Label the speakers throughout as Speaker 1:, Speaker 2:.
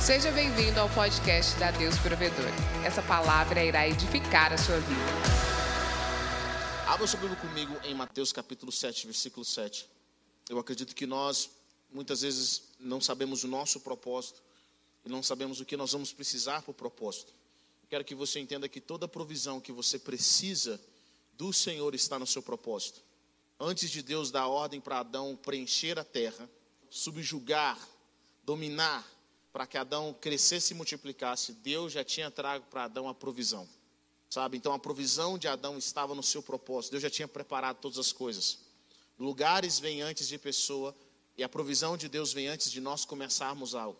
Speaker 1: Seja bem-vindo ao podcast da Deus Provedor. Essa palavra irá edificar a sua vida.
Speaker 2: Abra sua Bíblia comigo em Mateus capítulo 7, versículo 7. Eu acredito que nós, muitas vezes, não sabemos o nosso propósito e não sabemos o que nós vamos precisar para o propósito. Quero que você entenda que toda provisão que você precisa do Senhor está no seu propósito. Antes de Deus dar ordem para Adão preencher a terra, subjugar, dominar, para que Adão crescesse e multiplicasse, Deus já tinha trago para Adão a provisão. Sabe? Então a provisão de Adão estava no seu propósito. Deus já tinha preparado todas as coisas. Lugares vêm antes de pessoa e a provisão de Deus vem antes de nós começarmos algo.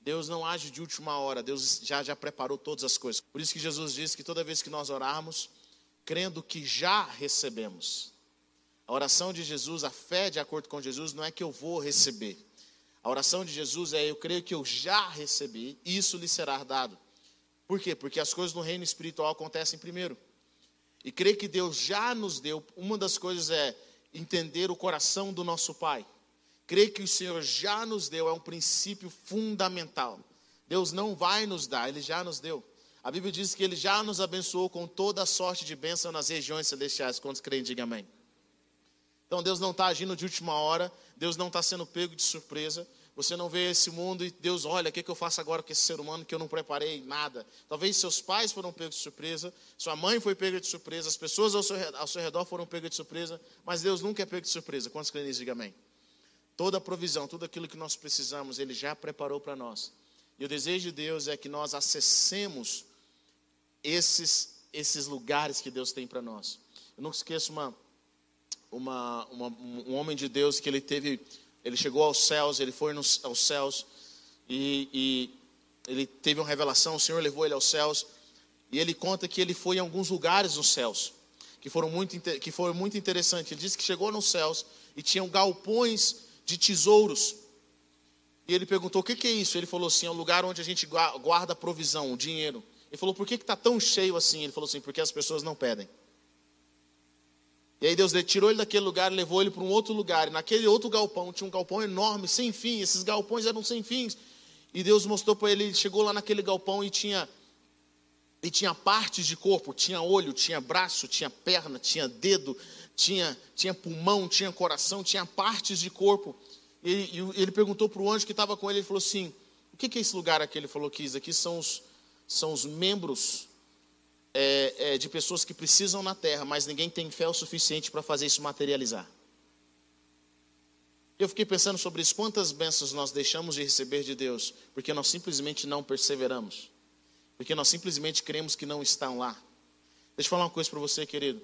Speaker 2: Deus não age de última hora, Deus já já preparou todas as coisas. Por isso que Jesus diz que toda vez que nós orarmos, crendo que já recebemos. A oração de Jesus, a fé de acordo com Jesus, não é que eu vou receber. A oração de Jesus é: Eu creio que eu já recebi, isso lhe será dado. Por quê? Porque as coisas no reino espiritual acontecem primeiro. E creio que Deus já nos deu, uma das coisas é entender o coração do nosso Pai. Creio que o Senhor já nos deu, é um princípio fundamental. Deus não vai nos dar, Ele já nos deu. A Bíblia diz que Ele já nos abençoou com toda a sorte de bênção nas regiões celestiais. Quantos creem, diga amém. Então Deus não está agindo de última hora, Deus não está sendo pego de surpresa. Você não vê esse mundo e Deus, olha, o que, que eu faço agora com esse ser humano que eu não preparei nada? Talvez seus pais foram pegos de surpresa, sua mãe foi pega de surpresa, as pessoas ao seu, ao seu redor foram pegas de surpresa, mas Deus nunca é pego de surpresa. Quantos creem nisso? Diga amém. Toda a provisão, tudo aquilo que nós precisamos, Ele já preparou para nós. E o desejo de Deus é que nós acessemos esses, esses lugares que Deus tem para nós. Eu nunca esqueço uma, uma, uma, um homem de Deus que ele teve, ele chegou aos céus, ele foi nos, aos céus e, e ele teve uma revelação, o Senhor levou ele aos céus e ele conta que ele foi em alguns lugares nos céus que foram muito que foram muito interessantes. Ele disse que chegou nos céus e tinham galpões de tesouros. E ele perguntou: "O que, que é isso?" Ele falou assim: "É um lugar onde a gente guarda provisão, o dinheiro." Ele falou: "Por que está tão cheio assim?" Ele falou assim: "Porque as pessoas não pedem." E aí Deus tirou ele daquele lugar e levou ele para um outro lugar. E naquele outro galpão tinha um galpão enorme, sem fim. Esses galpões eram sem fins. E Deus mostrou para ele, ele chegou lá naquele galpão e tinha e tinha partes de corpo, tinha olho, tinha braço, tinha perna, tinha dedo, tinha, tinha pulmão, tinha coração, tinha partes de corpo. E, e ele perguntou para o anjo que estava com ele, ele falou assim: O que, que é esse lugar aqui? Ele falou que isso aqui são os, são os membros é, é, de pessoas que precisam na terra, mas ninguém tem fé o suficiente para fazer isso materializar. Eu fiquei pensando sobre isso, quantas bênçãos nós deixamos de receber de Deus, porque nós simplesmente não perseveramos, porque nós simplesmente cremos que não estão lá. Deixa eu falar uma coisa para você, querido.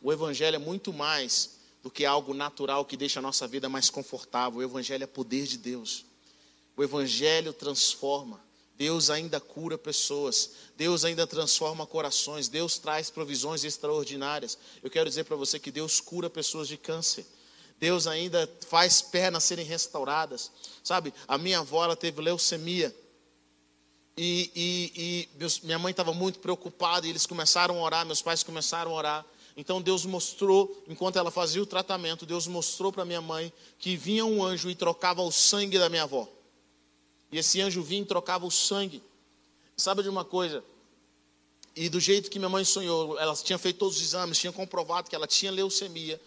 Speaker 2: O Evangelho é muito mais do que algo natural que deixa a nossa vida mais confortável. O Evangelho é poder de Deus. O Evangelho transforma. Deus ainda cura pessoas, Deus ainda transforma corações, Deus traz provisões extraordinárias. Eu quero dizer para você que Deus cura pessoas de câncer. Deus ainda faz pernas serem restauradas. Sabe, a minha avó ela teve leucemia. E, e, e meus, minha mãe estava muito preocupada e eles começaram a orar, meus pais começaram a orar. Então Deus mostrou, enquanto ela fazia o tratamento, Deus mostrou para minha mãe que vinha um anjo e trocava o sangue da minha avó. E esse anjo vinha e trocava o sangue. Sabe de uma coisa? E do jeito que minha mãe sonhou, ela tinha feito todos os exames, tinha comprovado que ela tinha leucemia.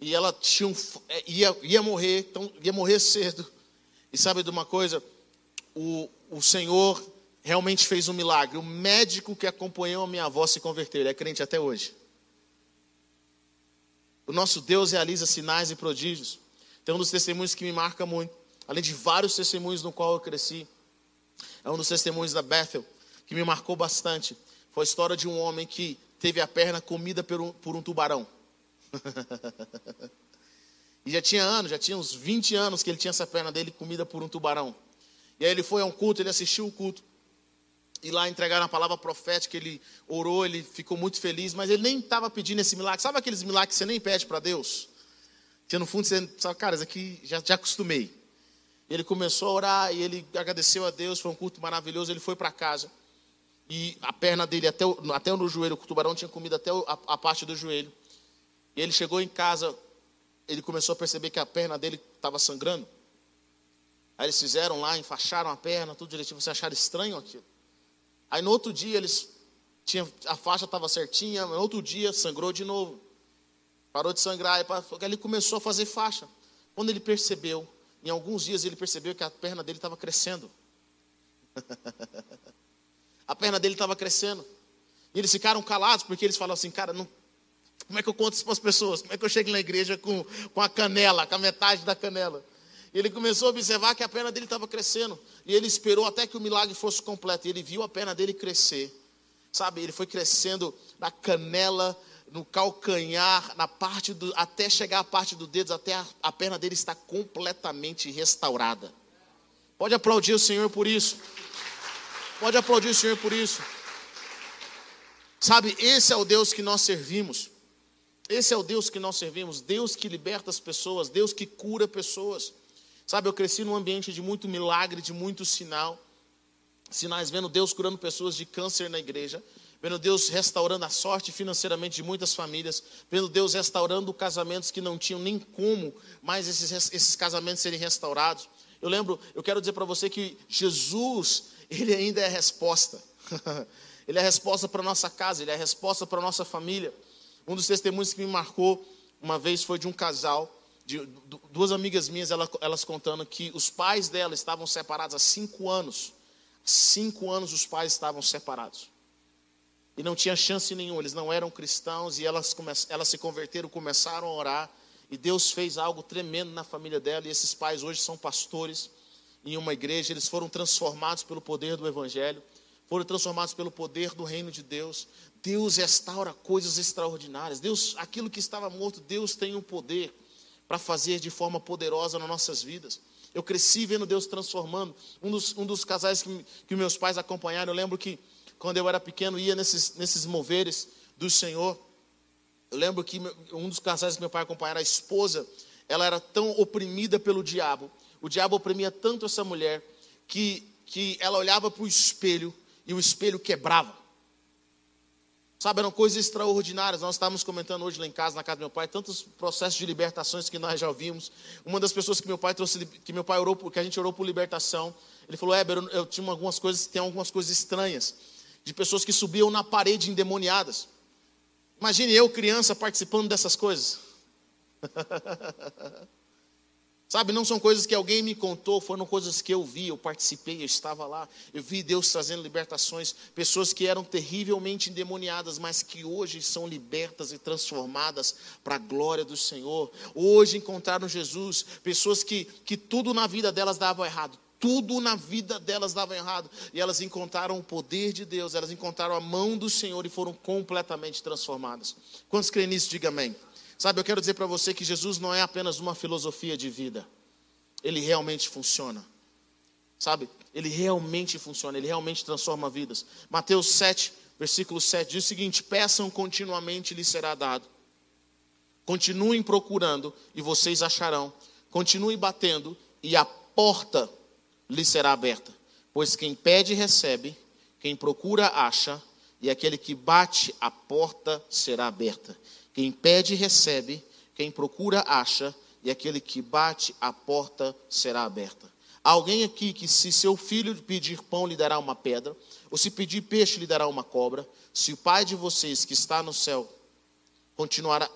Speaker 2: E ela tinha um, é, ia, ia morrer, então ia morrer cedo. E sabe de uma coisa? O, o Senhor realmente fez um milagre. O médico que acompanhou a minha avó se converteu, ele é crente até hoje. O nosso Deus realiza sinais e prodígios. Tem um dos testemunhos que me marca muito além de vários testemunhos no qual eu cresci. É um dos testemunhos da Bethel que me marcou bastante. Foi a história de um homem que teve a perna comida por um, por um tubarão. e já tinha anos, já tinha uns 20 anos que ele tinha essa perna dele comida por um tubarão. E aí ele foi a um culto, ele assistiu o culto. E lá entregaram a palavra profética, ele orou, ele ficou muito feliz, mas ele nem estava pedindo esse milagre. Sabe aqueles milagres que você nem pede para Deus? Que no fundo você sabe, cara, isso aqui já, já acostumei. Ele começou a orar e ele agradeceu a Deus, foi um culto maravilhoso. Ele foi para casa e a perna dele até, até no joelho, o tubarão tinha comido até a, a parte do joelho. E ele chegou em casa, ele começou a perceber que a perna dele estava sangrando. Aí eles fizeram lá, enfaixaram a perna, tudo direitinho, você acharam estranho aquilo. Aí no outro dia eles tinha, a faixa estava certinha, no outro dia sangrou de novo. Parou de sangrar, e ele começou a fazer faixa. Quando ele percebeu, em alguns dias ele percebeu que a perna dele estava crescendo. a perna dele estava crescendo. E eles ficaram calados, porque eles falaram assim, cara, não, como é que eu conto isso para as pessoas? Como é que eu chego na igreja com, com a canela, com a metade da canela? E ele começou a observar que a perna dele estava crescendo. E ele esperou até que o milagre fosse completo. E ele viu a perna dele crescer. Sabe, ele foi crescendo na canela, no calcanhar, na parte do, até chegar à parte do dedo, até a, a perna dele está completamente restaurada. Pode aplaudir o Senhor por isso. Pode aplaudir o Senhor por isso. Sabe, esse é o Deus que nós servimos. Esse é o Deus que nós servimos, Deus que liberta as pessoas, Deus que cura pessoas. Sabe, eu cresci num ambiente de muito milagre, de muito sinal. Sinais, vendo Deus curando pessoas de câncer na igreja, vendo Deus restaurando a sorte financeiramente de muitas famílias, vendo Deus restaurando casamentos que não tinham nem como mais esses, esses casamentos serem restaurados. Eu lembro, eu quero dizer para você que Jesus, Ele ainda é a resposta. ele é a resposta para a nossa casa, Ele é a resposta para a nossa família. Um dos testemunhos que me marcou uma vez foi de um casal de duas amigas minhas, elas, elas contando que os pais dela estavam separados há cinco anos. Cinco anos os pais estavam separados. E não tinha chance nenhuma, eles não eram cristãos e elas, elas se converteram, começaram a orar. E Deus fez algo tremendo na família dela. E esses pais hoje são pastores em uma igreja. Eles foram transformados pelo poder do Evangelho, foram transformados pelo poder do reino de Deus. Deus restaura coisas extraordinárias. Deus, aquilo que estava morto, Deus tem o poder para fazer de forma poderosa nas nossas vidas. Eu cresci vendo Deus transformando. Um dos, um dos casais que, que meus pais acompanharam, eu lembro que quando eu era pequeno ia nesses, nesses moveres do Senhor. Eu lembro que um dos casais que meu pai acompanhava, a esposa, ela era tão oprimida pelo diabo. O diabo oprimia tanto essa mulher que, que ela olhava para o espelho e o espelho quebrava. Sabe, eram coisas extraordinárias. Nós estávamos comentando hoje lá em casa, na casa do meu pai, tantos processos de libertações que nós já ouvimos. Uma das pessoas que meu pai trouxe, que meu pai orou, que a gente orou por libertação, ele falou: Éber, eu, eu tinha algumas coisas, tem algumas coisas estranhas, de pessoas que subiam na parede endemoniadas. Imagine eu, criança, participando dessas coisas. Sabe, não são coisas que alguém me contou, foram coisas que eu vi, eu participei, eu estava lá. Eu vi Deus trazendo libertações, pessoas que eram terrivelmente endemoniadas, mas que hoje são libertas e transformadas para a glória do Senhor. Hoje encontraram Jesus, pessoas que, que tudo na vida delas dava errado, tudo na vida delas dava errado, e elas encontraram o poder de Deus, elas encontraram a mão do Senhor e foram completamente transformadas. Quantos creem nisso? Diga amém. Sabe, eu quero dizer para você que Jesus não é apenas uma filosofia de vida. Ele realmente funciona. Sabe? Ele realmente funciona, ele realmente transforma vidas. Mateus 7, versículo 7 diz o seguinte: Peçam continuamente e lhes será dado. Continuem procurando e vocês acharão. Continuem batendo e a porta lhes será aberta. Pois quem pede recebe, quem procura acha, e aquele que bate a porta será aberta. Quem pede, recebe, quem procura, acha, e aquele que bate, a porta será aberta. Alguém aqui que, se seu filho pedir pão, lhe dará uma pedra, ou se pedir peixe, lhe dará uma cobra. Se o Pai de vocês que está no céu continuará.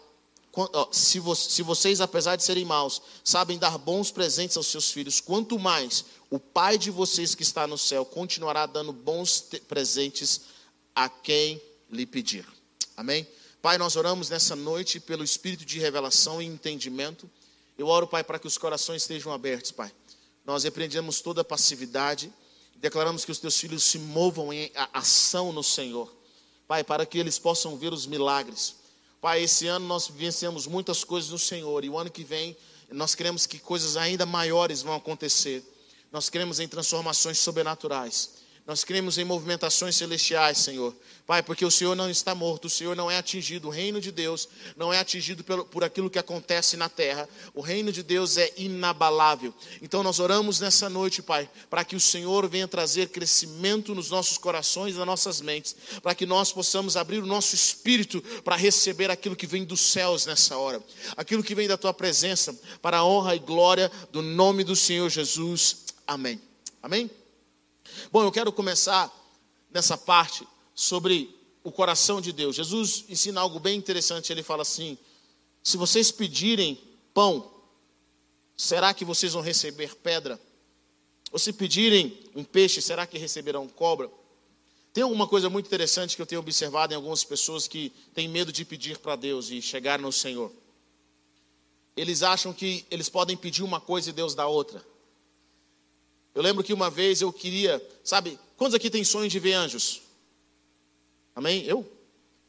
Speaker 2: Se vocês, apesar de serem maus, sabem dar bons presentes aos seus filhos, quanto mais o Pai de vocês que está no céu continuará dando bons presentes a quem lhe pedir. Amém? Pai, nós oramos nessa noite pelo espírito de revelação e entendimento. Eu oro, Pai, para que os corações estejam abertos, Pai. Nós repreendemos toda passividade e declaramos que os teus filhos se movam em ação no Senhor. Pai, para que eles possam ver os milagres. Pai, esse ano nós vencemos muitas coisas no Senhor e o ano que vem nós queremos que coisas ainda maiores vão acontecer. Nós queremos em transformações sobrenaturais. Nós cremos em movimentações celestiais, Senhor. Pai, porque o Senhor não está morto, o Senhor não é atingido. O reino de Deus não é atingido por, aquilo que acontece na terra. O reino de Deus é inabalável. Então nós oramos nessa noite, Pai, para que o Senhor venha trazer crescimento nos nossos corações e nas nossas mentes, para que nós possamos abrir o nosso espírito para receber aquilo que vem dos céus nessa hora, aquilo que vem da tua presença, para a honra e glória do nome do Senhor Jesus. Amém. Amém? Bom, eu quero começar nessa parte sobre o coração de Deus. Jesus ensina algo bem interessante. Ele fala assim: se vocês pedirem pão, será que vocês vão receber pedra? Ou se pedirem um peixe, será que receberão cobra? Tem alguma coisa muito interessante que eu tenho observado em algumas pessoas que têm medo de pedir para Deus e chegar no Senhor. Eles acham que eles podem pedir uma coisa e Deus dá outra. Eu lembro que uma vez eu queria, sabe, quantos aqui têm sonho de ver anjos? Amém? Eu?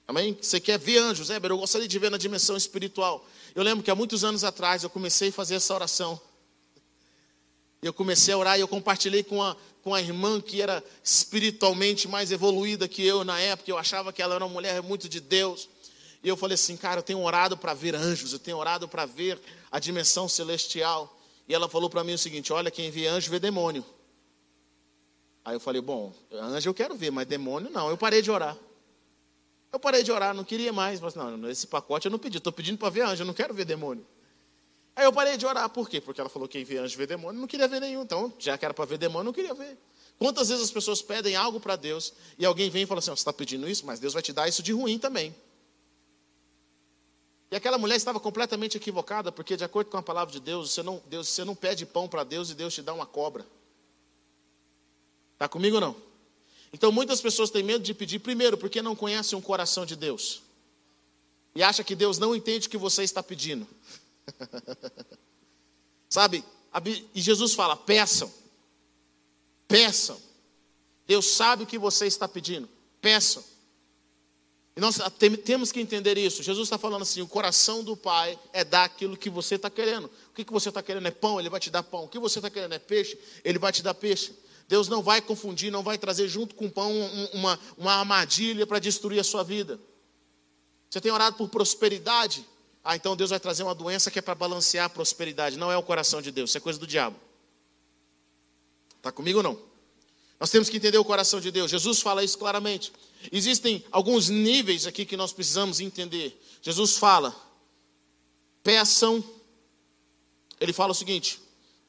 Speaker 2: Amém? Você quer ver anjos, é, eu gostaria de ver na dimensão espiritual. Eu lembro que há muitos anos atrás eu comecei a fazer essa oração. Eu comecei a orar e eu compartilhei com a, com a irmã que era espiritualmente mais evoluída que eu na época. Eu achava que ela era uma mulher muito de Deus. E eu falei assim, cara, eu tenho orado para ver anjos, eu tenho orado para ver a dimensão celestial. E ela falou para mim o seguinte: olha, quem vê anjo vê demônio. Aí eu falei, bom, anjo eu quero ver, mas demônio não. Eu parei de orar. Eu parei de orar, não queria mais. Mas não, esse pacote eu não pedi, estou pedindo para ver anjo, eu não quero ver demônio. Aí eu parei de orar, por quê? Porque ela falou que quem vê anjo vê demônio, não queria ver nenhum. Então, já que era para ver demônio, não queria ver. Quantas vezes as pessoas pedem algo para Deus e alguém vem e fala assim: você está pedindo isso, mas Deus vai te dar isso de ruim também. E aquela mulher estava completamente equivocada, porque de acordo com a palavra de Deus, você não, Deus, você não pede pão para Deus e Deus te dá uma cobra. Está comigo ou não? Então muitas pessoas têm medo de pedir, primeiro, porque não conhecem o coração de Deus. E acha que Deus não entende o que você está pedindo. Sabe? E Jesus fala: peçam. Peçam. Deus sabe o que você está pedindo. Peçam. E nós temos que entender isso. Jesus está falando assim: o coração do Pai é dar aquilo que você está querendo. O que, que você está querendo é pão, Ele vai te dar pão. O que você está querendo é peixe, Ele vai te dar peixe. Deus não vai confundir, não vai trazer junto com o pão uma, uma armadilha para destruir a sua vida. Você tem orado por prosperidade? Ah, então Deus vai trazer uma doença que é para balancear a prosperidade. Não é o coração de Deus, isso é coisa do diabo. Está comigo ou não? Nós temos que entender o coração de Deus. Jesus fala isso claramente. Existem alguns níveis aqui que nós precisamos entender. Jesus fala: peçam. Ele fala o seguinte: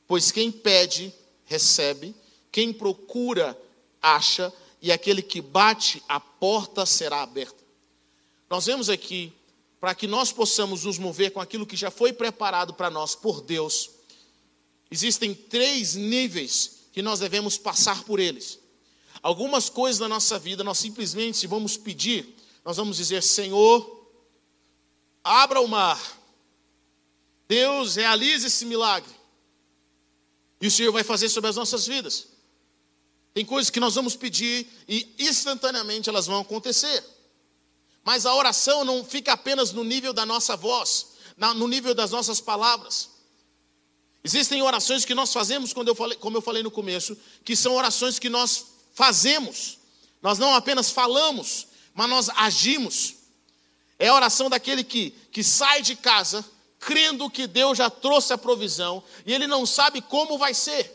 Speaker 2: pois quem pede, recebe quem procura, acha, e aquele que bate, a porta será aberta. Nós vemos aqui, para que nós possamos nos mover com aquilo que já foi preparado para nós por Deus, existem três níveis que nós devemos passar por eles. Algumas coisas na nossa vida nós simplesmente vamos pedir, nós vamos dizer: Senhor, abra o mar, Deus realize esse milagre, e o Senhor vai fazer sobre as nossas vidas. Tem coisas que nós vamos pedir e instantaneamente elas vão acontecer. Mas a oração não fica apenas no nível da nossa voz, no nível das nossas palavras. Existem orações que nós fazemos, quando eu falei, como eu falei no começo, que são orações que nós fazemos. Nós não apenas falamos, mas nós agimos. É a oração daquele que, que sai de casa crendo que Deus já trouxe a provisão e ele não sabe como vai ser.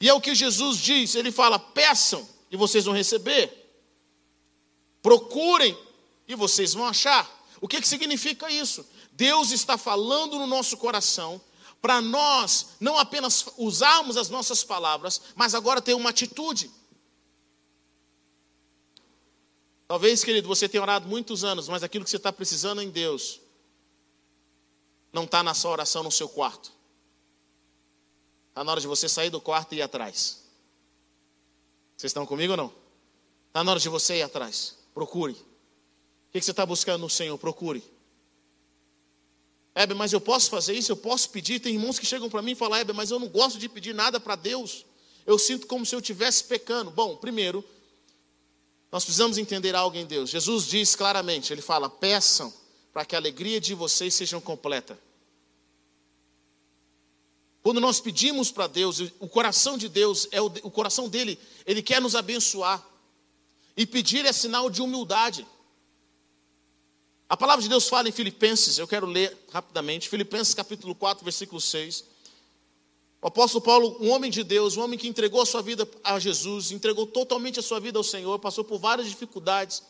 Speaker 2: E é o que Jesus diz: ele fala, peçam e vocês vão receber, procurem e vocês vão achar. O que, que significa isso? Deus está falando no nosso coração para nós não apenas usarmos as nossas palavras, mas agora ter uma atitude. Talvez, querido, você tenha orado muitos anos, mas aquilo que você está precisando em Deus não está na sua oração no seu quarto. Está na hora de você sair do quarto e ir atrás. Vocês estão comigo ou não? Está na hora de você ir atrás. Procure. O que você está buscando no Senhor? Procure. Hebe, mas eu posso fazer isso? Eu posso pedir? Tem irmãos que chegam para mim e falam, Hebe, mas eu não gosto de pedir nada para Deus. Eu sinto como se eu estivesse pecando. Bom, primeiro, nós precisamos entender algo em Deus. Jesus diz claramente, ele fala, peçam para que a alegria de vocês seja completa. Quando nós pedimos para Deus, o coração de Deus é o, o coração dele, ele quer nos abençoar. E pedir é sinal de humildade. A palavra de Deus fala em Filipenses, eu quero ler rapidamente, Filipenses capítulo 4, versículo 6. O apóstolo Paulo, um homem de Deus, um homem que entregou a sua vida a Jesus, entregou totalmente a sua vida ao Senhor, passou por várias dificuldades.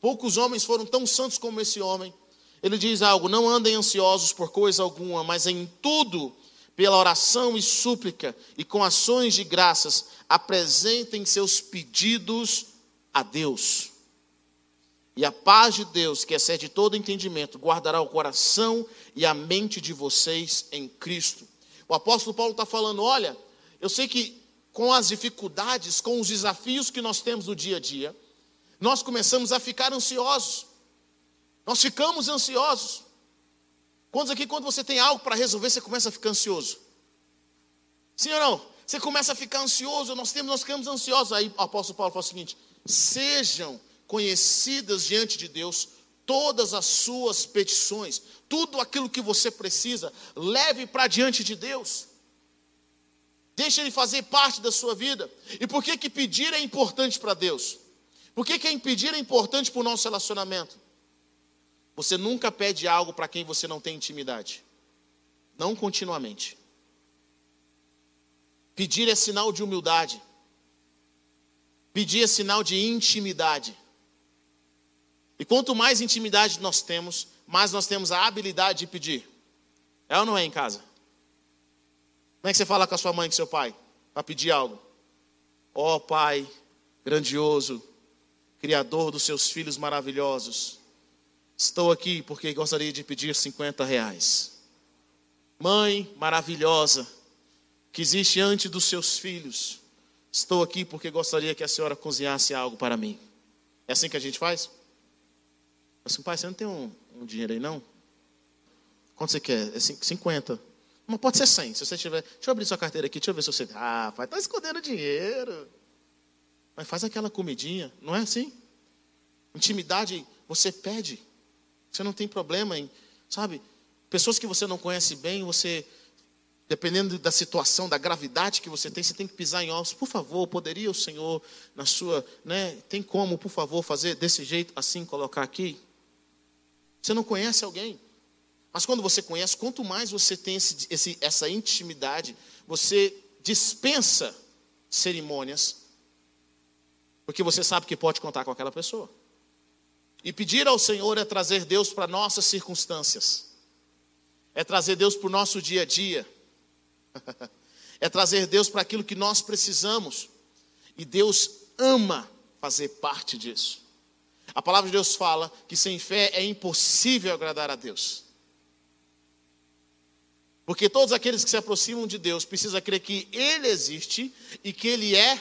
Speaker 2: Poucos homens foram tão santos como esse homem. Ele diz algo: não andem ansiosos por coisa alguma, mas em tudo pela oração e súplica e com ações de graças, apresentem seus pedidos a Deus. E a paz de Deus, que excede todo entendimento, guardará o coração e a mente de vocês em Cristo. O apóstolo Paulo está falando: olha, eu sei que com as dificuldades, com os desafios que nós temos no dia a dia, nós começamos a ficar ansiosos. Nós ficamos ansiosos. Quantos aqui, quando você tem algo para resolver, você começa a ficar ansioso? Sim ou não? Você começa a ficar ansioso, nós temos, nós ficamos ansiosos. Aí o apóstolo Paulo fala o seguinte: sejam conhecidas diante de Deus todas as suas petições, tudo aquilo que você precisa, leve para diante de Deus. Deixe Ele fazer parte da sua vida. E por que, que pedir é importante para Deus? Por que, que pedir é importante para o nosso relacionamento? Você nunca pede algo para quem você não tem intimidade. Não continuamente. Pedir é sinal de humildade. Pedir é sinal de intimidade. E quanto mais intimidade nós temos, mais nós temos a habilidade de pedir. É ou não é em casa? Como é que você fala com a sua mãe com seu pai? Para pedir algo. Ó oh, Pai grandioso, Criador dos seus filhos maravilhosos, estou aqui porque gostaria de pedir 50 reais. Mãe maravilhosa, que existe antes dos seus filhos, estou aqui porque gostaria que a senhora cozinhasse algo para mim. É assim que a gente faz? Assim, pai, você não tem um, um dinheiro aí não? Quanto você quer? É 50. Mas pode ser 100. Se você tiver. Deixa eu abrir sua carteira aqui, deixa eu ver se você. Ah, pai, está escondendo dinheiro. Mas faz aquela comidinha, não é assim? Intimidade, você pede. Você não tem problema em, sabe? Pessoas que você não conhece bem, você, dependendo da situação, da gravidade que você tem, você tem que pisar em ovos. Por favor, poderia o Senhor, na sua, né? Tem como, por favor, fazer desse jeito, assim, colocar aqui? Você não conhece alguém? Mas quando você conhece, quanto mais você tem esse, esse, essa intimidade, você dispensa cerimônias, porque você sabe que pode contar com aquela pessoa. E pedir ao Senhor é trazer Deus para nossas circunstâncias, é trazer Deus para o nosso dia a dia, é trazer Deus para aquilo que nós precisamos, e Deus ama fazer parte disso. A palavra de Deus fala que sem fé é impossível agradar a Deus. Porque todos aqueles que se aproximam de Deus precisam crer que Ele existe e que Ele é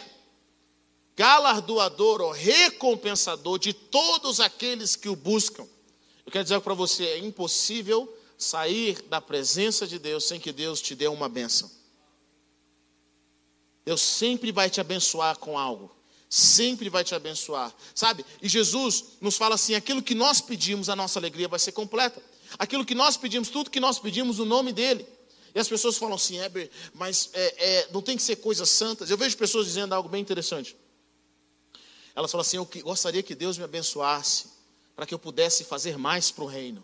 Speaker 2: galardoador ou recompensador de todos aqueles que o buscam. Eu quero dizer para você: é impossível sair da presença de Deus sem que Deus te dê uma bênção. Deus sempre vai te abençoar com algo. Sempre vai te abençoar, sabe? E Jesus nos fala assim: aquilo que nós pedimos, a nossa alegria vai ser completa. Aquilo que nós pedimos, tudo que nós pedimos, no nome dEle. E as pessoas falam assim, Heber, mas é, é, não tem que ser coisas santas. Eu vejo pessoas dizendo algo bem interessante. Elas falam assim: Eu gostaria que Deus me abençoasse, para que eu pudesse fazer mais para o reino.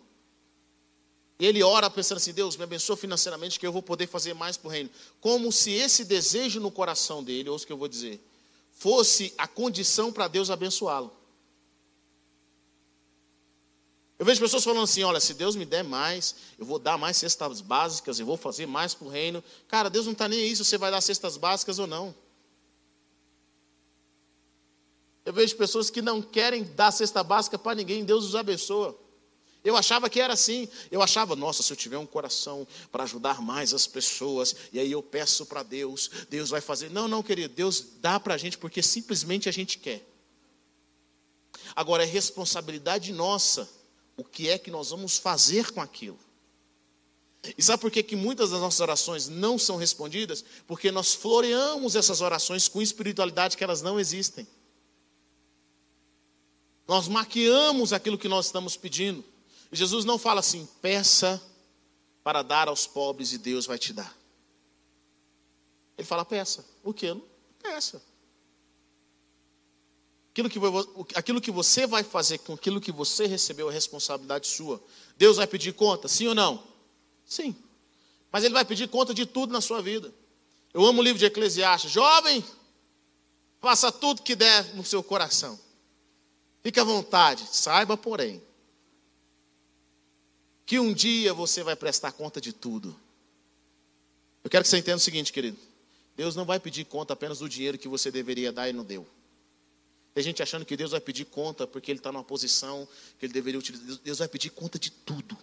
Speaker 2: E ele ora pensando assim: Deus, me abençoa financeiramente, que eu vou poder fazer mais para o reino. Como se esse desejo no coração dele, ou o que eu vou dizer, fosse a condição para Deus abençoá-lo. Eu vejo pessoas falando assim: olha, se Deus me der mais, eu vou dar mais cestas básicas, eu vou fazer mais para o reino. Cara, Deus não está nem aí se você vai dar cestas básicas ou não. Eu vejo pessoas que não querem dar cesta básica para ninguém, Deus os abençoa. Eu achava que era assim. Eu achava, nossa, se eu tiver um coração para ajudar mais as pessoas, e aí eu peço para Deus, Deus vai fazer. Não, não, querido, Deus dá para a gente porque simplesmente a gente quer. Agora é responsabilidade nossa o que é que nós vamos fazer com aquilo. E sabe por que, que muitas das nossas orações não são respondidas? Porque nós floreamos essas orações com espiritualidade que elas não existem. Nós maquiamos aquilo que nós estamos pedindo. Jesus não fala assim, peça para dar aos pobres e Deus vai te dar. Ele fala, peça. O que? Peça. Aquilo que, aquilo que você vai fazer com aquilo que você recebeu é responsabilidade sua. Deus vai pedir conta, sim ou não? Sim. Mas Ele vai pedir conta de tudo na sua vida. Eu amo o livro de Eclesiastes. Jovem, faça tudo que der no seu coração. Fique à vontade, saiba, porém, que um dia você vai prestar conta de tudo. Eu quero que você entenda o seguinte, querido. Deus não vai pedir conta apenas do dinheiro que você deveria dar e não deu. Tem gente achando que Deus vai pedir conta porque ele está numa posição que ele deveria utilizar. Deus vai pedir conta de tudo.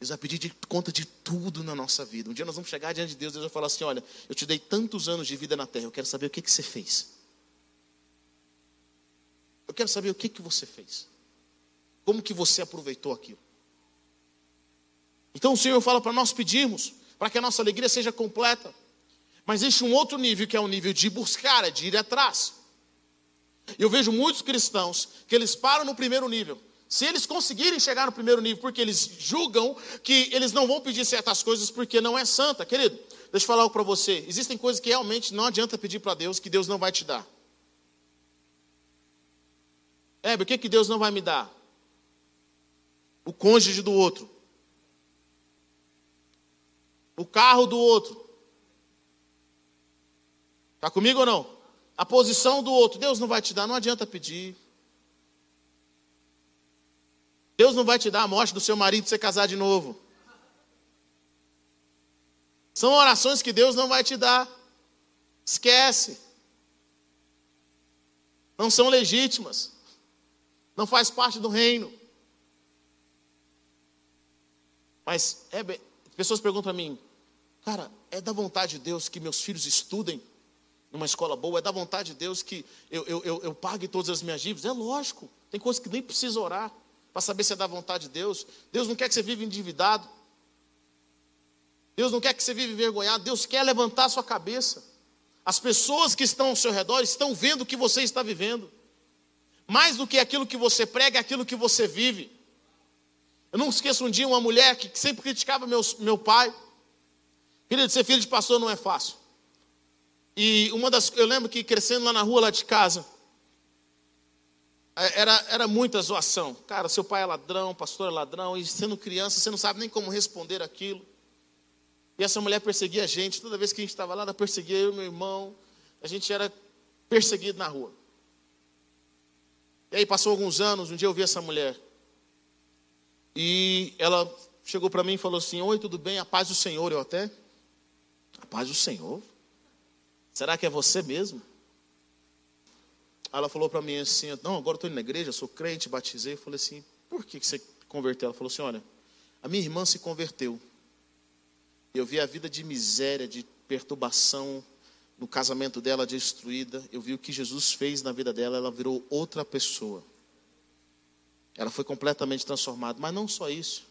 Speaker 2: Deus vai pedir de conta de tudo na nossa vida. Um dia nós vamos chegar diante de Deus, Deus vai falar assim: Olha, eu te dei tantos anos de vida na terra, eu quero saber o que, que você fez. Eu quero saber o que, que você fez. Como que você aproveitou aquilo. Então o Senhor fala para nós pedirmos, para que a nossa alegria seja completa. Mas existe um outro nível que é o nível de buscar, é de ir atrás. Eu vejo muitos cristãos que eles param no primeiro nível. Se eles conseguirem chegar no primeiro nível, porque eles julgam que eles não vão pedir certas coisas porque não é santa, querido, deixa eu falar algo para você. Existem coisas que realmente não adianta pedir para Deus que Deus não vai te dar. É, o que, que Deus não vai me dar? O cônjuge do outro. O carro do outro. Está comigo ou não? A posição do outro. Deus não vai te dar, não adianta pedir. Deus não vai te dar a morte do seu marido para você casar de novo. São orações que Deus não vai te dar. Esquece. Não são legítimas. Não faz parte do reino. Mas é, pessoas perguntam para mim, cara, é da vontade de Deus que meus filhos estudem numa escola boa? É da vontade de Deus que eu, eu, eu, eu pague todas as minhas dívidas? É lógico. Tem coisas que nem precisa orar para saber se é da vontade de Deus. Deus não quer que você viva endividado. Deus não quer que você viva envergonhado. Deus quer levantar a sua cabeça. As pessoas que estão ao seu redor estão vendo o que você está vivendo. Mais do que aquilo que você prega, é aquilo que você vive. Eu não esqueço um dia uma mulher que sempre criticava meu, meu pai. Querido, ser filho de pastor não é fácil. E uma das. Eu lembro que crescendo lá na rua lá de casa, é, era, era muita zoação. Cara, seu pai é ladrão, pastor é ladrão, e sendo criança, você não sabe nem como responder aquilo. E essa mulher perseguia a gente, toda vez que a gente estava lá, ela perseguia eu e meu irmão. A gente era perseguido na rua. E aí passou alguns anos, um dia eu vi essa mulher. E ela chegou para mim e falou assim: Oi, tudo bem? A paz do Senhor. Eu até. Paz do Senhor? Será que é você mesmo? ela falou para mim assim: Não, agora estou indo na igreja, sou crente, batizei. Eu falei assim: Por que você converteu? Ela falou assim: Olha, a minha irmã se converteu. Eu vi a vida de miséria, de perturbação no casamento dela destruída. Eu vi o que Jesus fez na vida dela. Ela virou outra pessoa. Ela foi completamente transformada. Mas não só isso.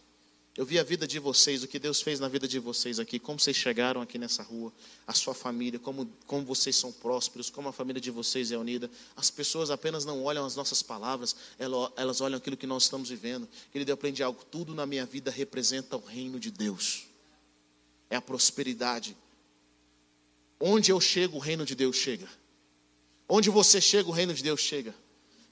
Speaker 2: Eu vi a vida de vocês, o que Deus fez na vida de vocês aqui, como vocês chegaram aqui nessa rua, a sua família, como, como vocês são prósperos, como a família de vocês é unida. As pessoas apenas não olham as nossas palavras, elas olham aquilo que nós estamos vivendo. Querido, eu aprendi algo, tudo na minha vida representa o reino de Deus. É a prosperidade. Onde eu chego, o reino de Deus chega. Onde você chega, o reino de Deus chega.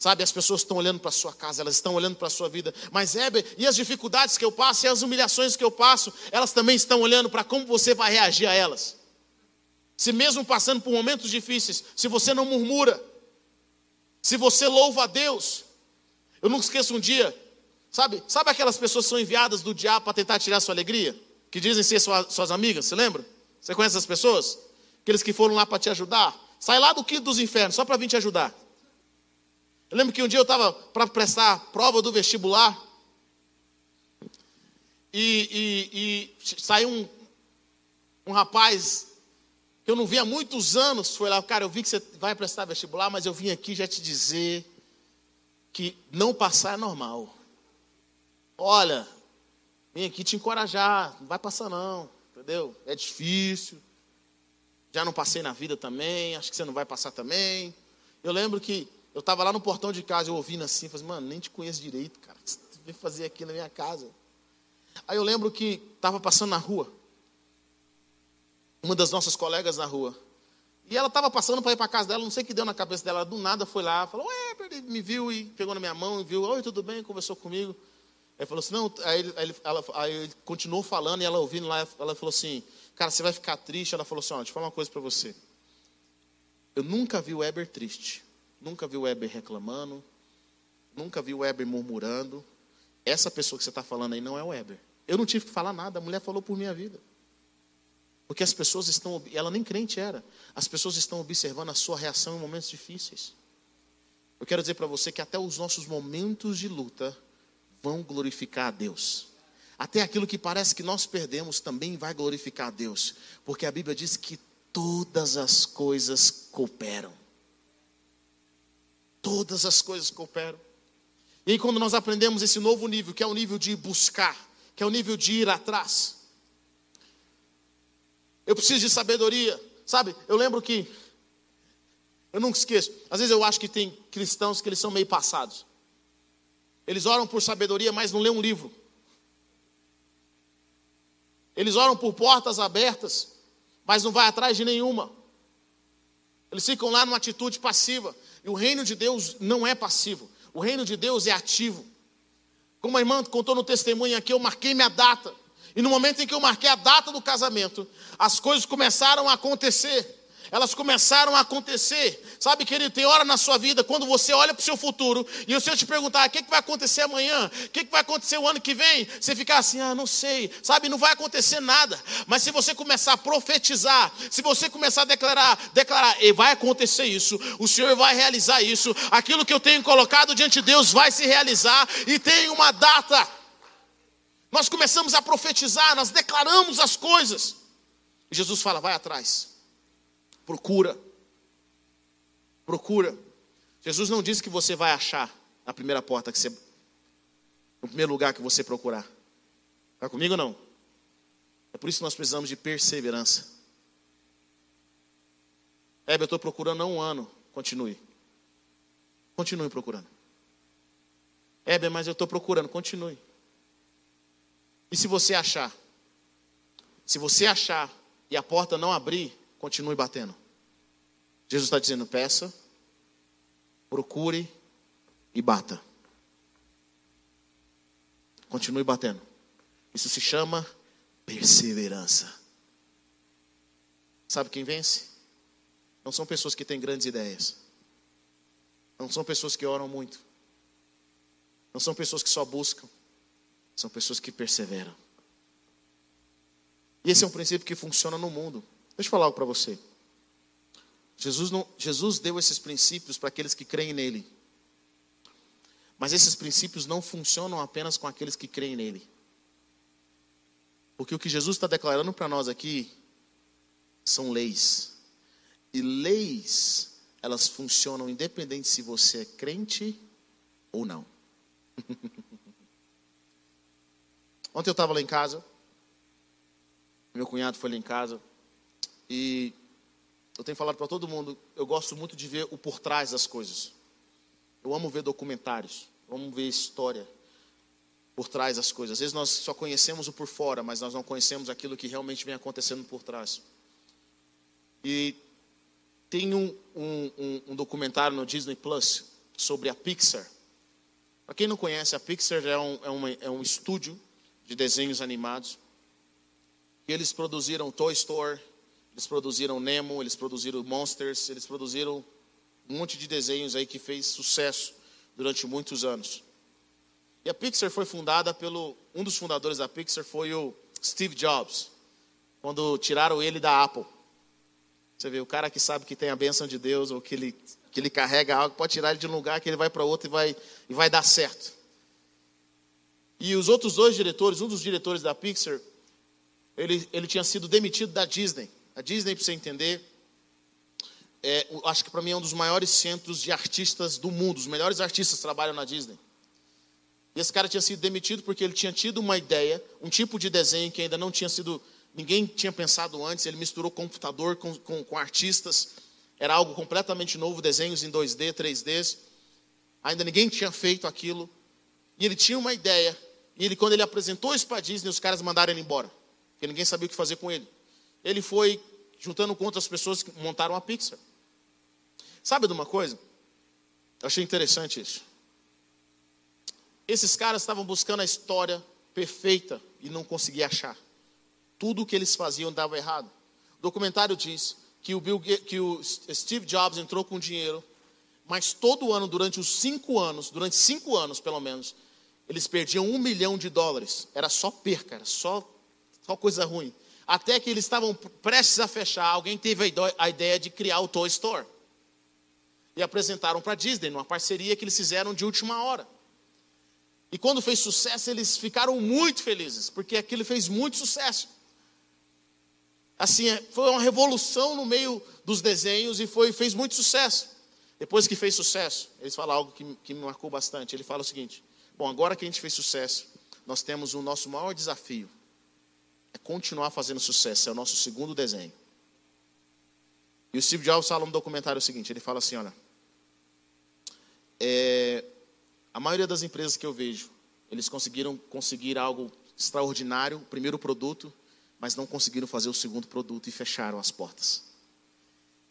Speaker 2: Sabe, as pessoas estão olhando para a sua casa, elas estão olhando para a sua vida. Mas, Heber, e as dificuldades que eu passo, e as humilhações que eu passo, elas também estão olhando para como você vai reagir a elas. Se mesmo passando por momentos difíceis, se você não murmura, se você louva a Deus. Eu nunca esqueço um dia, sabe, sabe aquelas pessoas que são enviadas do diabo para tentar tirar sua alegria? Que dizem ser sua, suas amigas, você lembra? Você conhece essas pessoas? Aqueles que foram lá para te ajudar. Sai lá do quinto dos infernos, só para vir te ajudar. Eu lembro que um dia eu estava para prestar prova do vestibular. E, e, e saiu um, um rapaz que eu não vi há muitos anos. Foi lá, cara, eu vi que você vai prestar vestibular, mas eu vim aqui já te dizer que não passar é normal. Olha, vim aqui te encorajar, não vai passar não, entendeu? É difícil. Já não passei na vida também, acho que você não vai passar também. Eu lembro que eu estava lá no portão de casa, eu ouvindo assim, falei, mano, nem te conheço direito, cara. Você veio fazer aqui na minha casa. Aí eu lembro que estava passando na rua. Uma das nossas colegas na rua. E ela estava passando para ir para casa dela, não sei o que deu na cabeça dela. Do nada foi lá, falou, ué, me viu e pegou na minha mão, viu, oi, tudo bem, conversou comigo. Aí falou assim, não, aí ele, aí ele, ela, aí ele continuou falando e ela ouvindo lá, ela falou assim, cara, você vai ficar triste. Ela falou assim, ó, deixa eu falar uma coisa para você. Eu nunca vi o Weber triste. Nunca vi o Weber reclamando. Nunca vi o Weber murmurando. Essa pessoa que você está falando aí não é o Weber. Eu não tive que falar nada, a mulher falou por minha vida. Porque as pessoas estão, ela nem crente era, as pessoas estão observando a sua reação em momentos difíceis. Eu quero dizer para você que até os nossos momentos de luta vão glorificar a Deus. Até aquilo que parece que nós perdemos também vai glorificar a Deus, porque a Bíblia diz que todas as coisas cooperam. Todas as coisas cooperam. E aí, quando nós aprendemos esse novo nível, que é o nível de buscar, que é o nível de ir atrás, eu preciso de sabedoria, sabe? Eu lembro que, eu nunca esqueço, às vezes eu acho que tem cristãos que eles são meio passados. Eles oram por sabedoria, mas não lê um livro. Eles oram por portas abertas, mas não vai atrás de nenhuma. Eles ficam lá numa atitude passiva. E o reino de Deus não é passivo. O reino de Deus é ativo. Como a irmã contou no testemunho aqui, eu marquei minha data. E no momento em que eu marquei a data do casamento, as coisas começaram a acontecer elas começaram a acontecer. Sabe, querido, tem hora na sua vida quando você olha para o seu futuro e se eu te perguntar o que, que vai acontecer amanhã, o que, que vai acontecer o ano que vem, você ficar assim, ah, não sei, sabe, não vai acontecer nada. Mas se você começar a profetizar, se você começar a declarar, declarar, e vai acontecer isso, o Senhor vai realizar isso, aquilo que eu tenho colocado diante de Deus vai se realizar e tem uma data. Nós começamos a profetizar, nós declaramos as coisas. Jesus fala: vai atrás. Procura. Procura. Jesus não disse que você vai achar na primeira porta que você no primeiro lugar que você procurar. Está comigo não? É por isso que nós precisamos de perseverança. É, eu estou procurando há um ano. Continue. Continue procurando. É, mas eu estou procurando. Continue. E se você achar? Se você achar e a porta não abrir, continue batendo. Jesus está dizendo: peça, procure e bata. Continue batendo. Isso se chama perseverança. Sabe quem vence? Não são pessoas que têm grandes ideias. Não são pessoas que oram muito. Não são pessoas que só buscam. São pessoas que perseveram. E esse é um princípio que funciona no mundo. Deixa eu falar algo para você. Jesus, não, Jesus deu esses princípios para aqueles que creem nele. Mas esses princípios não funcionam apenas com aqueles que creem nele. Porque o que Jesus está declarando para nós aqui são leis. E leis, elas funcionam independente se você é crente ou não. Ontem eu estava lá em casa. Meu cunhado foi lá em casa. E eu tenho falado para todo mundo, eu gosto muito de ver o por trás das coisas. Eu amo ver documentários, eu amo ver história por trás das coisas. Às vezes nós só conhecemos o por fora, mas nós não conhecemos aquilo que realmente vem acontecendo por trás. E tem um, um, um, um documentário no Disney Plus sobre a Pixar. Para quem não conhece, a Pixar é um, é, uma, é um estúdio de desenhos animados. E eles produziram Toy Story, eles produziram Nemo, eles produziram Monsters, eles produziram um monte de desenhos aí que fez sucesso durante muitos anos. E a Pixar foi fundada pelo um dos fundadores da Pixar foi o Steve Jobs, quando tiraram ele da Apple. Você vê o cara que sabe que tem a bênção de Deus ou que ele que ele carrega algo, pode tirar ele de um lugar que ele vai para outro e vai e vai dar certo. E os outros dois diretores, um dos diretores da Pixar, ele, ele tinha sido demitido da Disney. A Disney, para você entender, é, acho que para mim é um dos maiores centros de artistas do mundo. Os melhores artistas trabalham na Disney. E esse cara tinha sido demitido porque ele tinha tido uma ideia, um tipo de desenho que ainda não tinha sido, ninguém tinha pensado antes. Ele misturou computador com, com, com artistas. Era algo completamente novo, desenhos em 2D, 3D. Ainda ninguém tinha feito aquilo. E ele tinha uma ideia. E ele, quando ele apresentou isso para a Disney, os caras mandaram ele embora. Porque ninguém sabia o que fazer com ele ele foi juntando com outras pessoas que montaram a Pixar. Sabe de uma coisa? Eu achei interessante isso. Esses caras estavam buscando a história perfeita e não conseguiam achar. Tudo o que eles faziam dava errado. O documentário diz que o, Bill, que o Steve Jobs entrou com dinheiro, mas todo ano, durante os cinco anos, durante cinco anos pelo menos, eles perdiam um milhão de dólares. Era só perca, era só, só coisa ruim. Até que eles estavam prestes a fechar, alguém teve a ideia de criar o Toy Store. E apresentaram para a Disney, numa parceria que eles fizeram de última hora. E quando fez sucesso, eles ficaram muito felizes, porque aquilo fez muito sucesso. Assim, é, foi uma revolução no meio dos desenhos e foi, fez muito sucesso. Depois que fez sucesso, eles falam algo que, que me marcou bastante. Ele fala o seguinte: Bom, agora que a gente fez sucesso, nós temos o nosso maior desafio é continuar fazendo sucesso, é o nosso segundo desenho. E o Steve Jobs fala no documentário o seguinte: ele fala assim, olha, é, a maioria das empresas que eu vejo, eles conseguiram conseguir algo extraordinário, o primeiro produto, mas não conseguiram fazer o segundo produto e fecharam as portas.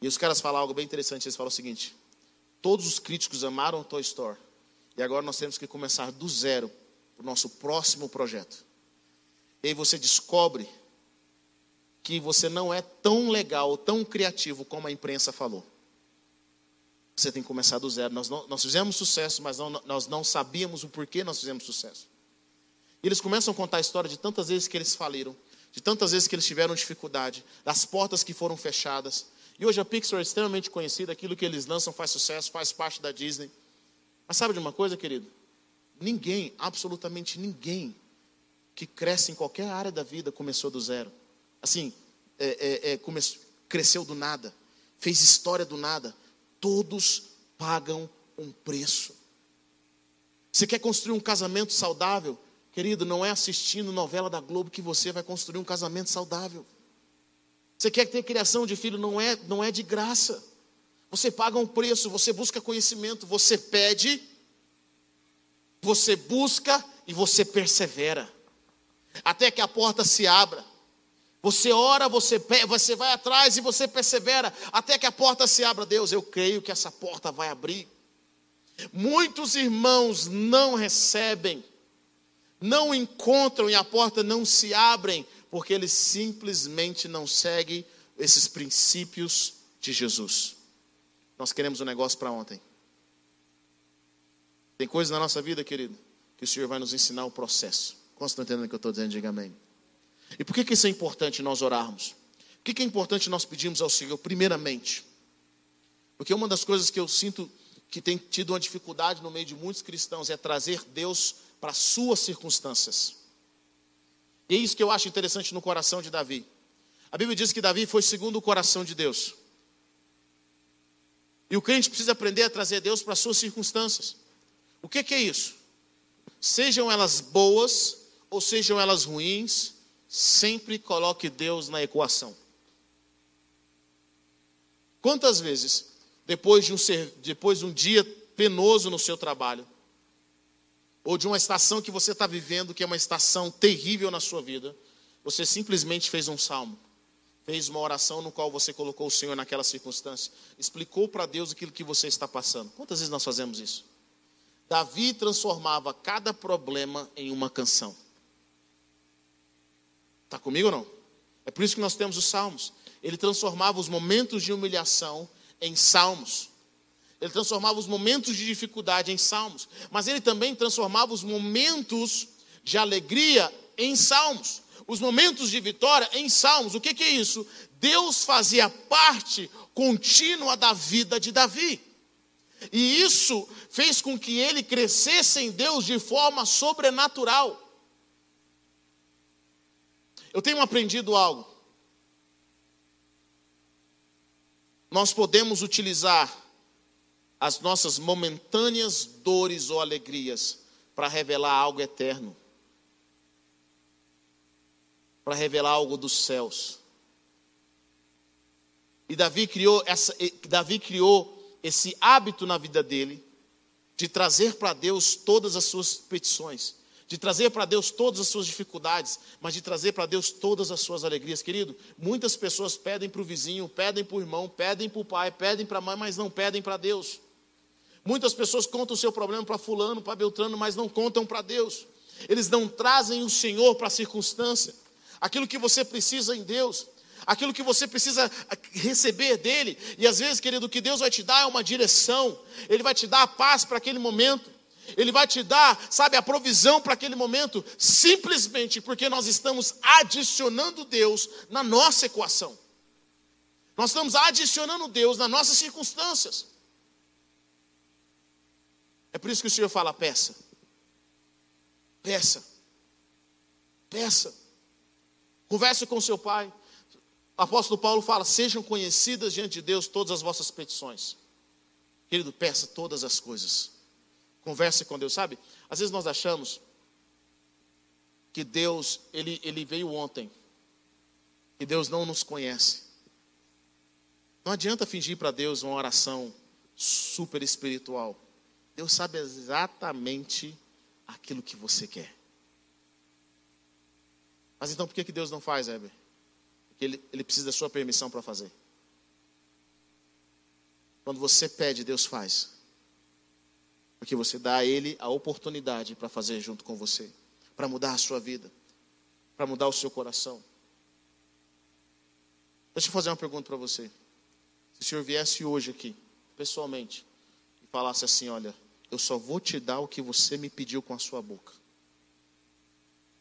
Speaker 2: E os caras falam algo bem interessante, eles falam o seguinte: todos os críticos amaram o Toy Story, e agora nós temos que começar do zero o nosso próximo projeto. E aí você descobre que você não é tão legal, tão criativo como a imprensa falou. Você tem que começar do zero. Nós, não, nós fizemos sucesso, mas não, nós não sabíamos o porquê nós fizemos sucesso. E eles começam a contar a história de tantas vezes que eles faliram, de tantas vezes que eles tiveram dificuldade, das portas que foram fechadas. E hoje a Pixar é extremamente conhecida, aquilo que eles lançam faz sucesso, faz parte da Disney. Mas sabe de uma coisa, querido? Ninguém, absolutamente ninguém, que cresce em qualquer área da vida começou do zero. Assim, é, é, é, começou, cresceu do nada, fez história do nada. Todos pagam um preço. Você quer construir um casamento saudável? Querido, não é assistindo novela da Globo que você vai construir um casamento saudável. Você quer ter criação de filho? Não é, não é de graça. Você paga um preço, você busca conhecimento, você pede, você busca e você persevera. Até que a porta se abra. Você ora, você, você vai atrás e você persevera até que a porta se abra. Deus, eu creio que essa porta vai abrir. Muitos irmãos não recebem, não encontram e a porta não se abrem, porque eles simplesmente não seguem esses princípios de Jesus. Nós queremos um negócio para ontem. Tem coisas na nossa vida, querido, que o Senhor vai nos ensinar o processo. Quantos estão entendendo o que eu estou dizendo? Diga amém. E por que, que isso é importante nós orarmos? Por que, que é importante nós pedirmos ao Senhor, primeiramente? Porque uma das coisas que eu sinto que tem tido uma dificuldade no meio de muitos cristãos é trazer Deus para as suas circunstâncias. E é isso que eu acho interessante no coração de Davi. A Bíblia diz que Davi foi segundo o coração de Deus. E o crente precisa aprender a trazer Deus para as suas circunstâncias. O que, que é isso? Sejam elas boas ou sejam elas ruins, sempre coloque Deus na equação. Quantas vezes, depois de um, ser, depois de um dia penoso no seu trabalho, ou de uma estação que você está vivendo, que é uma estação terrível na sua vida, você simplesmente fez um salmo fez uma oração no qual você colocou o Senhor naquela circunstância, explicou para Deus aquilo que você está passando. Quantas vezes nós fazemos isso? Davi transformava cada problema em uma canção. Está comigo ou não? É por isso que nós temos os salmos. Ele transformava os momentos de humilhação em salmos. Ele transformava os momentos de dificuldade em salmos. Mas ele também transformava os momentos de alegria em salmos os momentos de vitória em salmos. O que, que é isso? Deus fazia parte contínua da vida de Davi. E isso fez com que ele crescesse em Deus de forma sobrenatural. Eu tenho aprendido algo. Nós podemos utilizar as nossas momentâneas dores ou alegrias para revelar algo eterno para revelar algo dos céus. E Davi criou, essa, Davi criou esse hábito na vida dele de trazer para Deus todas as suas petições, de trazer para Deus todas as suas dificuldades, mas de trazer para Deus todas as suas alegrias. Querido, muitas pessoas pedem para o vizinho, pedem para o irmão, pedem para o pai, pedem para a mãe, mas não pedem para Deus. Muitas pessoas contam o seu problema para fulano, para Beltrano, mas não contam para Deus. Eles não trazem o Senhor para a circunstância aquilo que você precisa em Deus, aquilo que você precisa receber dele. E às vezes, querido, o que Deus vai te dar é uma direção, Ele vai te dar a paz para aquele momento. Ele vai te dar, sabe, a provisão para aquele momento, simplesmente porque nós estamos adicionando Deus na nossa equação. Nós estamos adicionando Deus nas nossas circunstâncias. É por isso que o Senhor fala: peça, peça, peça. Converse com seu pai. O apóstolo Paulo fala: sejam conhecidas diante de Deus todas as vossas petições. Querido, peça todas as coisas. Converse com Deus, sabe? Às vezes nós achamos que Deus, ele, ele veio ontem, que Deus não nos conhece. Não adianta fingir para Deus uma oração super espiritual. Deus sabe exatamente aquilo que você quer. Mas então por que, que Deus não faz, Heber? Porque ele, ele precisa da sua permissão para fazer. Quando você pede, Deus faz. Porque você dá a Ele a oportunidade para fazer junto com você, para mudar a sua vida, para mudar o seu coração. Deixa eu fazer uma pergunta para você. Se o Senhor viesse hoje aqui, pessoalmente, e falasse assim: Olha, eu só vou te dar o que você me pediu com a sua boca.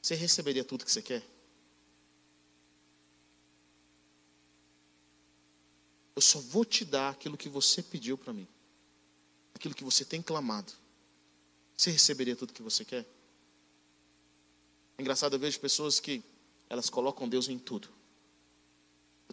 Speaker 2: Você receberia tudo que você quer? Eu só vou te dar aquilo que você pediu para mim. Aquilo que você tem clamado. Você receberia tudo que você quer? É engraçado, eu vejo pessoas que elas colocam Deus em tudo.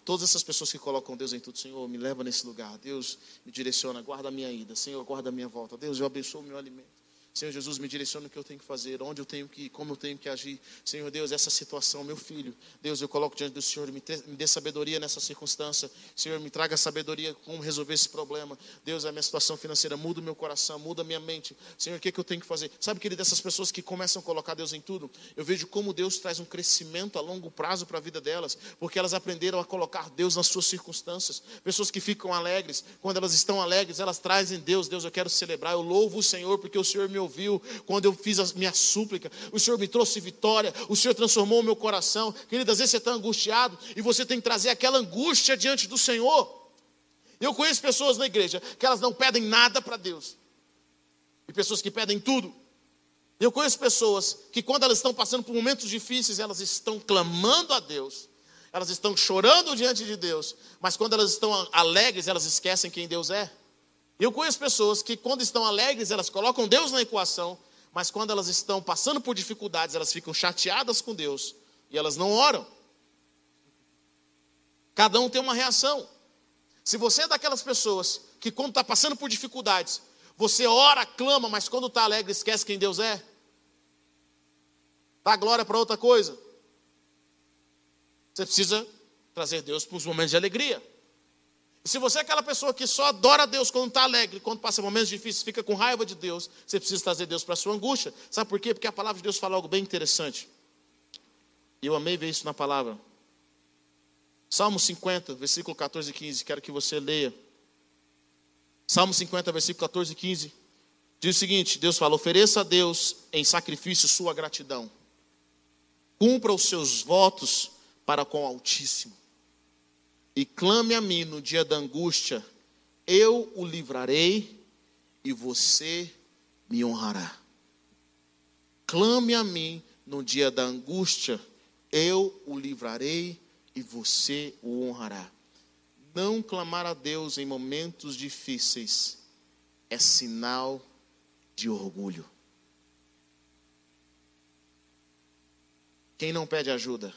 Speaker 2: Todas essas pessoas que colocam Deus em tudo, Senhor, me leva nesse lugar. Deus me direciona, guarda a minha ida. Senhor, guarda a minha volta. Deus, eu abençoo o meu alimento. Senhor Jesus, me direciona o que eu tenho que fazer, onde eu tenho que como eu tenho que agir. Senhor Deus, essa situação, meu filho, Deus, eu coloco diante do Senhor, me, me dê sabedoria nessa circunstância. Senhor, me traga sabedoria como resolver esse problema. Deus, a minha situação financeira, muda o meu coração, muda a minha mente. Senhor, o que, é que eu tenho que fazer? Sabe, querido, dessas pessoas que começam a colocar Deus em tudo, eu vejo como Deus traz um crescimento a longo prazo para a vida delas, porque elas aprenderam a colocar Deus nas suas circunstâncias. Pessoas que ficam alegres, quando elas estão alegres, elas trazem Deus. Deus, eu quero celebrar, eu louvo o Senhor, porque o Senhor me ouviu quando eu fiz a minha súplica. O Senhor me trouxe vitória, o Senhor transformou o meu coração. Querido, às vezes você está angustiado e você tem que trazer aquela angústia diante do Senhor. Eu conheço pessoas na igreja que elas não pedem nada para Deus, e pessoas que pedem tudo. Eu conheço pessoas que, quando elas estão passando por momentos difíceis, elas estão clamando a Deus, elas estão chorando diante de Deus, mas quando elas estão alegres, elas esquecem quem Deus é. Eu conheço pessoas que, quando estão alegres, elas colocam Deus na equação, mas quando elas estão passando por dificuldades, elas ficam chateadas com Deus e elas não oram. Cada um tem uma reação. Se você é daquelas pessoas que, quando está passando por dificuldades, você ora, clama, mas quando está alegre, esquece quem Deus é, dá glória para outra coisa. Você precisa trazer Deus para os momentos de alegria. Se você é aquela pessoa que só adora Deus quando está alegre, quando passa momentos difíceis, fica com raiva de Deus, você precisa trazer Deus para a sua angústia. Sabe por quê? Porque a palavra de Deus fala algo bem interessante. Eu amei ver isso na palavra. Salmo 50, versículo 14 e 15. Quero que você leia. Salmo 50, versículo 14 e 15. Diz o seguinte: Deus fala: ofereça a Deus em sacrifício sua gratidão. Cumpra os seus votos para com o Altíssimo e clame a mim no dia da angústia, eu o livrarei e você me honrará. Clame a mim no dia da angústia, eu o livrarei e você o honrará. Não clamar a Deus em momentos difíceis é sinal de orgulho. Quem não pede ajuda?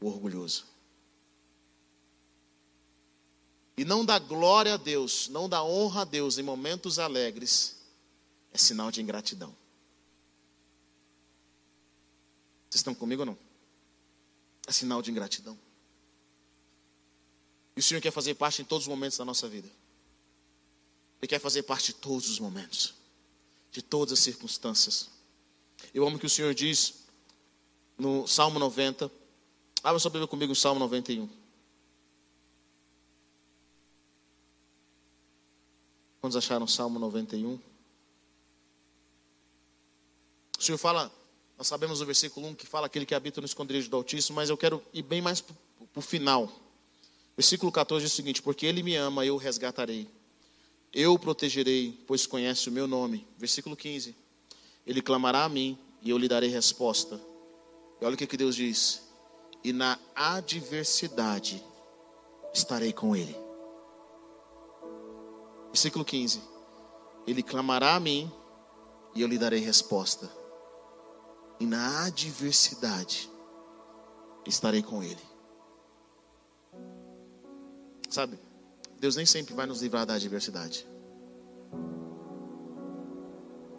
Speaker 2: O orgulhoso. E não dá glória a Deus, não dá honra a Deus em momentos alegres, é sinal de ingratidão. Vocês estão comigo ou não? É sinal de ingratidão. E o Senhor quer fazer parte em todos os momentos da nossa vida. Ele quer fazer parte de todos os momentos, de todas as circunstâncias. Eu amo que o Senhor diz no Salmo 90. Abra sua Bíblia comigo, no Salmo 91. Quantos acharam Salmo 91? O Senhor fala, nós sabemos o versículo 1 que fala aquele que habita no esconderijo do Altíssimo, mas eu quero ir bem mais para o final. Versículo 14 diz o seguinte: Porque Ele me ama, eu o resgatarei. Eu o protegerei, pois conhece o meu nome. Versículo 15: Ele clamará a mim e eu lhe darei resposta. E olha o que, que Deus diz: E na adversidade estarei com ele. Versículo 15: Ele clamará a mim e eu lhe darei resposta. E na adversidade estarei com ele. Sabe, Deus nem sempre vai nos livrar da adversidade.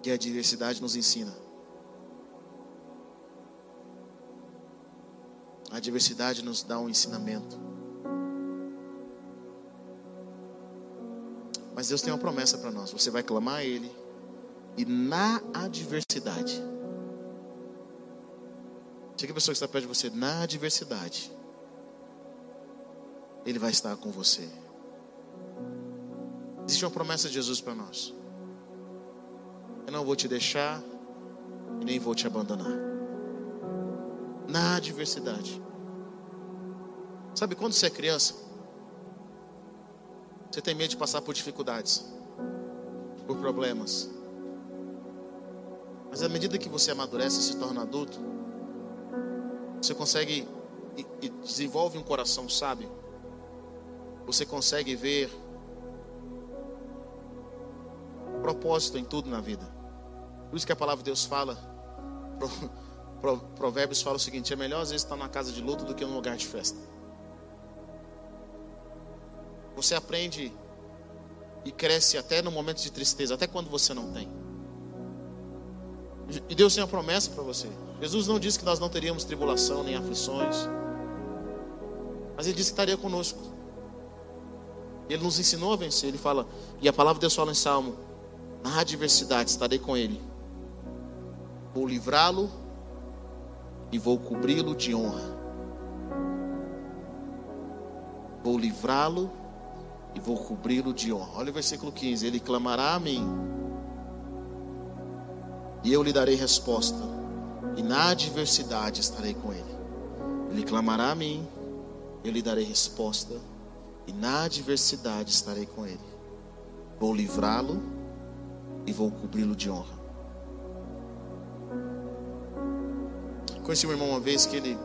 Speaker 2: Que a adversidade nos ensina. A adversidade nos dá um ensinamento. Mas Deus tem uma promessa para nós. Você vai clamar a Ele. E na adversidade. Chega a pessoa que está perto de você. Na adversidade. Ele vai estar com você. Existe uma promessa de Jesus para nós. Eu não vou te deixar e nem vou te abandonar. Na adversidade. Sabe quando você é criança? Você tem medo de passar por dificuldades, por problemas. Mas à medida que você amadurece e se torna adulto, você consegue e, e desenvolve um coração sábio. Você consegue ver propósito em tudo na vida. Por isso que a palavra de Deus fala, Provérbios fala o seguinte: é melhor às vezes estar na casa de luto do que num lugar de festa. Você aprende e cresce até no momento de tristeza, até quando você não tem. E Deus tem uma promessa para você. Jesus não disse que nós não teríamos tribulação nem aflições, mas Ele disse que estaria conosco. Ele nos ensinou a vencer. Ele fala, e a palavra de Deus fala em Salmo: na adversidade estarei com Ele, vou livrá-lo e vou cobri-lo de honra. Vou livrá-lo e vou cobri-lo de honra. Olha o versículo 15: Ele clamará a mim, e eu lhe darei resposta, e na adversidade estarei com ele. Ele clamará a mim, eu lhe darei resposta, e na adversidade estarei com ele. Vou livrá-lo e vou cobri-lo de honra. Conheci um irmão uma vez que ele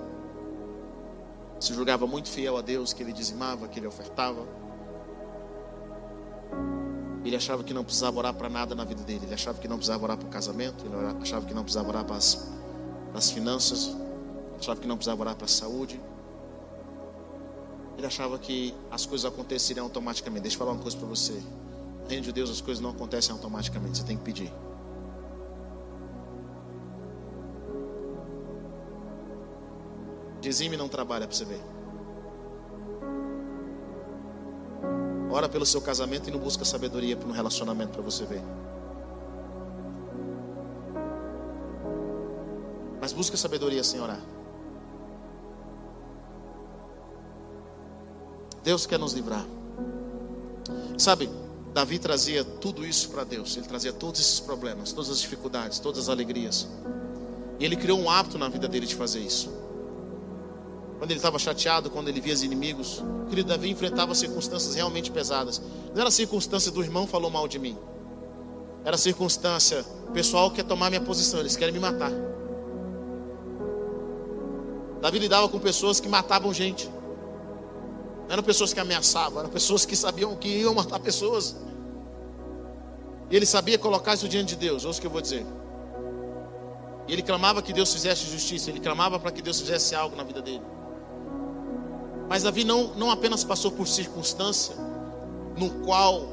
Speaker 2: se julgava muito fiel a Deus, que ele dizimava, que ele ofertava. Ele achava que não precisava orar para nada na vida dele. Ele achava que não precisava orar para o casamento. Ele achava que não precisava orar para as, para as finanças. Achava que não precisava orar para a saúde. Ele achava que as coisas aconteceriam automaticamente. Deixa eu falar uma coisa para você. No reino de Deus as coisas não acontecem automaticamente. Você tem que pedir. Dizime não trabalha para você ver. Ora pelo seu casamento e não busca sabedoria no relacionamento para você ver. Mas busca sabedoria sem orar. Deus quer nos livrar. Sabe, Davi trazia tudo isso para Deus. Ele trazia todos esses problemas, todas as dificuldades, todas as alegrias. E ele criou um hábito na vida dele de fazer isso quando ele estava chateado, quando ele via os inimigos. O querido Davi enfrentava circunstâncias realmente pesadas. Não era circunstância do irmão falou mal de mim. Era circunstância, o pessoal quer tomar minha posição, eles querem me matar. Davi lidava com pessoas que matavam gente. Não eram pessoas que ameaçavam, eram pessoas que sabiam que iam matar pessoas. E ele sabia colocar isso diante de Deus. Ouça o que eu vou dizer. E ele clamava que Deus fizesse justiça, ele clamava para que Deus fizesse algo na vida dele. Mas Davi não, não apenas passou por circunstância no qual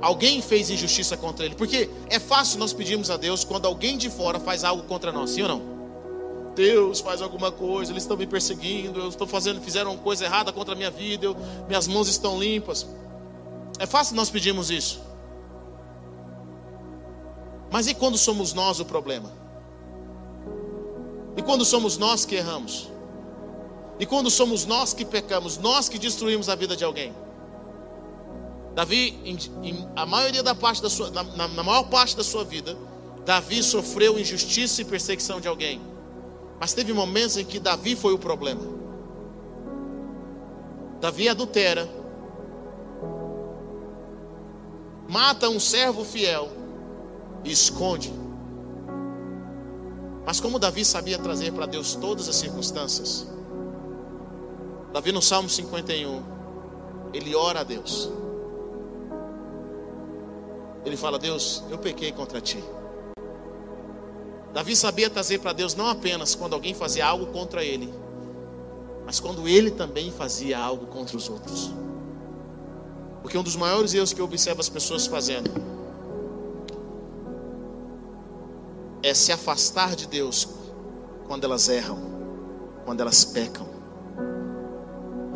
Speaker 2: alguém fez injustiça contra ele. Porque é fácil nós pedirmos a Deus quando alguém de fora faz algo contra nós, sim ou não? Deus faz alguma coisa, eles estão me perseguindo, eu estou fazendo, fizeram coisa errada contra a minha vida, eu, minhas mãos estão limpas. É fácil nós pedirmos isso. Mas e quando somos nós o problema? E quando somos nós que erramos? E quando somos nós que pecamos, nós que destruímos a vida de alguém. Davi, em, em a maioria da parte da sua, na, na maior parte da sua vida, Davi sofreu injustiça e perseguição de alguém. Mas teve momentos em que Davi foi o problema. Davi adultera, mata um servo fiel e esconde. Mas como Davi sabia trazer para Deus todas as circunstâncias, Davi no Salmo 51, ele ora a Deus. Ele fala: Deus, eu pequei contra ti. Davi sabia trazer para Deus não apenas quando alguém fazia algo contra ele, mas quando ele também fazia algo contra os outros. Porque um dos maiores erros que eu observo as pessoas fazendo é se afastar de Deus quando elas erram, quando elas pecam.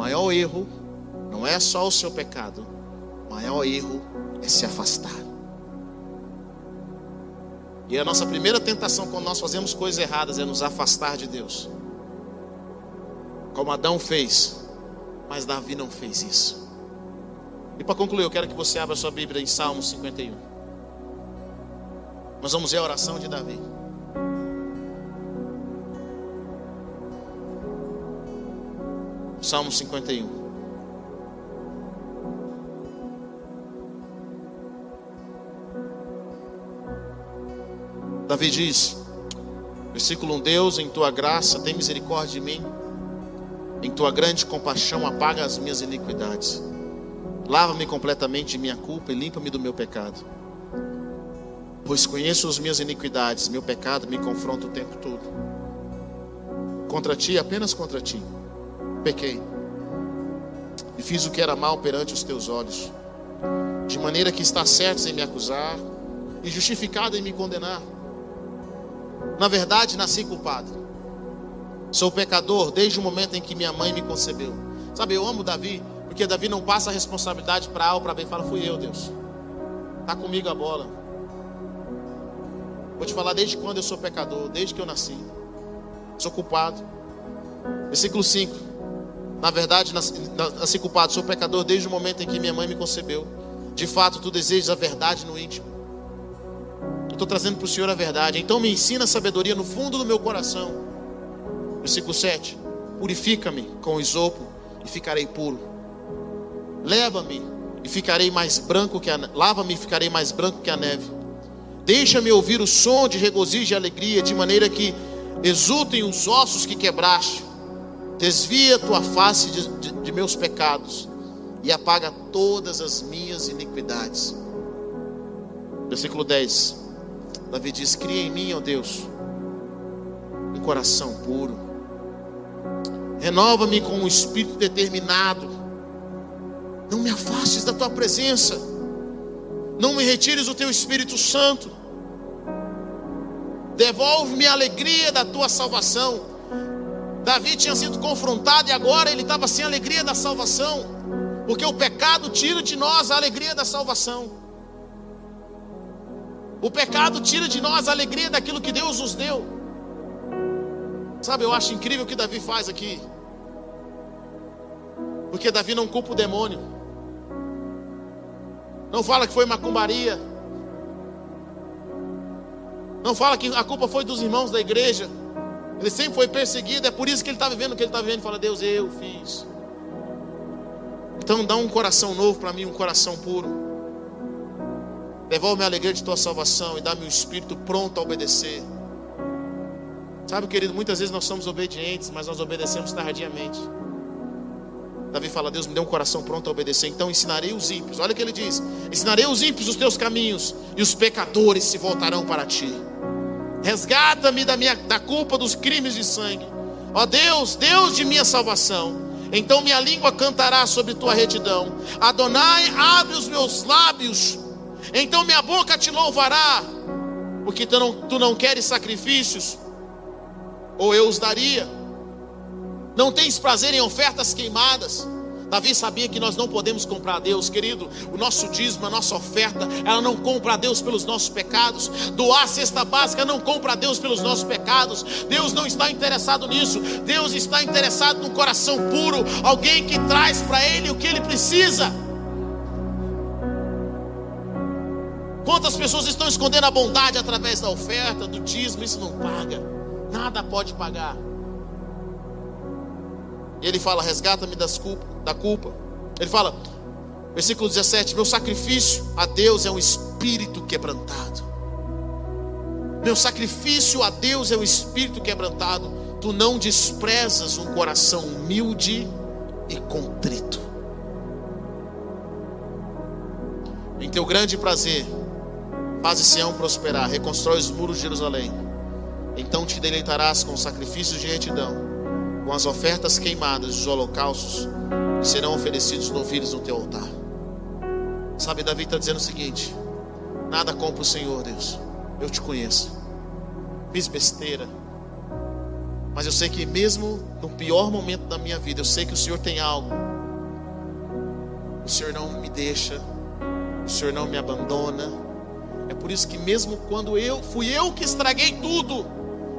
Speaker 2: Maior erro não é só o seu pecado, o maior erro é se afastar. E a nossa primeira tentação quando nós fazemos coisas erradas é nos afastar de Deus. Como Adão fez, mas Davi não fez isso. E para concluir, eu quero que você abra sua Bíblia em Salmo 51. Nós vamos ver a oração de Davi. Salmo 51. Davi diz, versículo 1: Deus, em tua graça, tem misericórdia de mim, em tua grande compaixão, apaga as minhas iniquidades, lava-me completamente de minha culpa e limpa-me do meu pecado, pois conheço as minhas iniquidades, meu pecado me confronta o tempo todo. Contra ti, apenas contra ti, pequei e fiz o que era mal perante os teus olhos, de maneira que está certo em me acusar e justificado em me condenar. Na verdade, nasci culpado. Sou pecador desde o momento em que minha mãe me concebeu. Sabe, eu amo Davi, porque Davi não passa a responsabilidade para A ou para B. Fala, fui eu, Deus. Está comigo a bola. Vou te falar desde quando eu sou pecador, desde que eu nasci. Sou culpado. Versículo 5. Na verdade, nasci, culpado, sou pecador desde o momento em que minha mãe me concebeu. De fato, tu desejas a verdade no íntimo estou trazendo para o Senhor a verdade. Então me ensina a sabedoria no fundo do meu coração. Versículo 7. Purifica-me com o isopo e ficarei puro. Leva-me e ficarei mais branco que a lava-me e ficarei mais branco que a neve. Deixa-me ouvir o som de regozijo e alegria, de maneira que exultem os ossos que quebraste. Desvia tua face de, de, de meus pecados e apaga todas as minhas iniquidades. Versículo 10. Davi diz: Cria em mim, ó Deus, um coração puro. Renova-me com um espírito determinado. Não me afastes da tua presença. Não me retires o teu Espírito Santo. Devolve-me a alegria da tua salvação. Davi tinha sido confrontado e agora ele estava sem alegria da salvação, porque o pecado tira de nós a alegria da salvação. O pecado tira de nós a alegria daquilo que Deus nos deu. Sabe, eu acho incrível o que Davi faz aqui. Porque Davi não culpa o demônio. Não fala que foi macumbaria. Não fala que a culpa foi dos irmãos da igreja. Ele sempre foi perseguido, é por isso que ele está vivendo o que ele está vivendo. Fala, Deus, eu fiz. Então dá um coração novo para mim, um coração puro. Devolve-me a alegria de tua salvação e dá-me um espírito pronto a obedecer. Sabe, querido, muitas vezes nós somos obedientes, mas nós obedecemos tardiamente. Davi fala: Deus me deu um coração pronto a obedecer. Então ensinarei os ímpios. Olha o que ele diz: Ensinarei os ímpios os teus caminhos, e os pecadores se voltarão para ti. Resgata-me da, minha, da culpa dos crimes de sangue. Ó Deus, Deus de minha salvação. Então minha língua cantará sobre tua retidão. Adonai, abre os meus lábios então minha boca te louvará, porque tu não, tu não queres sacrifícios, ou eu os daria. Não tens prazer em ofertas queimadas. Davi sabia que nós não podemos comprar a Deus, querido. O nosso dízimo, a nossa oferta, ela não compra a Deus pelos nossos pecados. Doar a cesta básica não compra a Deus pelos nossos pecados. Deus não está interessado nisso. Deus está interessado no coração puro, alguém que traz para Ele o que Ele precisa. Quantas pessoas estão escondendo a bondade através da oferta, do dízimo? Isso não paga, nada pode pagar. E ele fala: resgata-me culpa, da culpa. Ele fala, versículo 17: Meu sacrifício a Deus é um espírito quebrantado. Meu sacrifício a Deus é o espírito quebrantado. Tu não desprezas um coração humilde e contrito. Em teu grande prazer, faz Sião prosperar, reconstrói os muros de Jerusalém. Então te deleitarás com sacrifícios de retidão, com as ofertas queimadas dos holocaustos que serão oferecidos novilhos no teu altar. Sabe, Davi está dizendo o seguinte: nada compra o Senhor, Deus. Eu te conheço. Fiz besteira. Mas eu sei que mesmo no pior momento da minha vida, eu sei que o Senhor tem algo. O Senhor não me deixa. O Senhor não me abandona. É por isso que mesmo quando eu fui eu que estraguei tudo,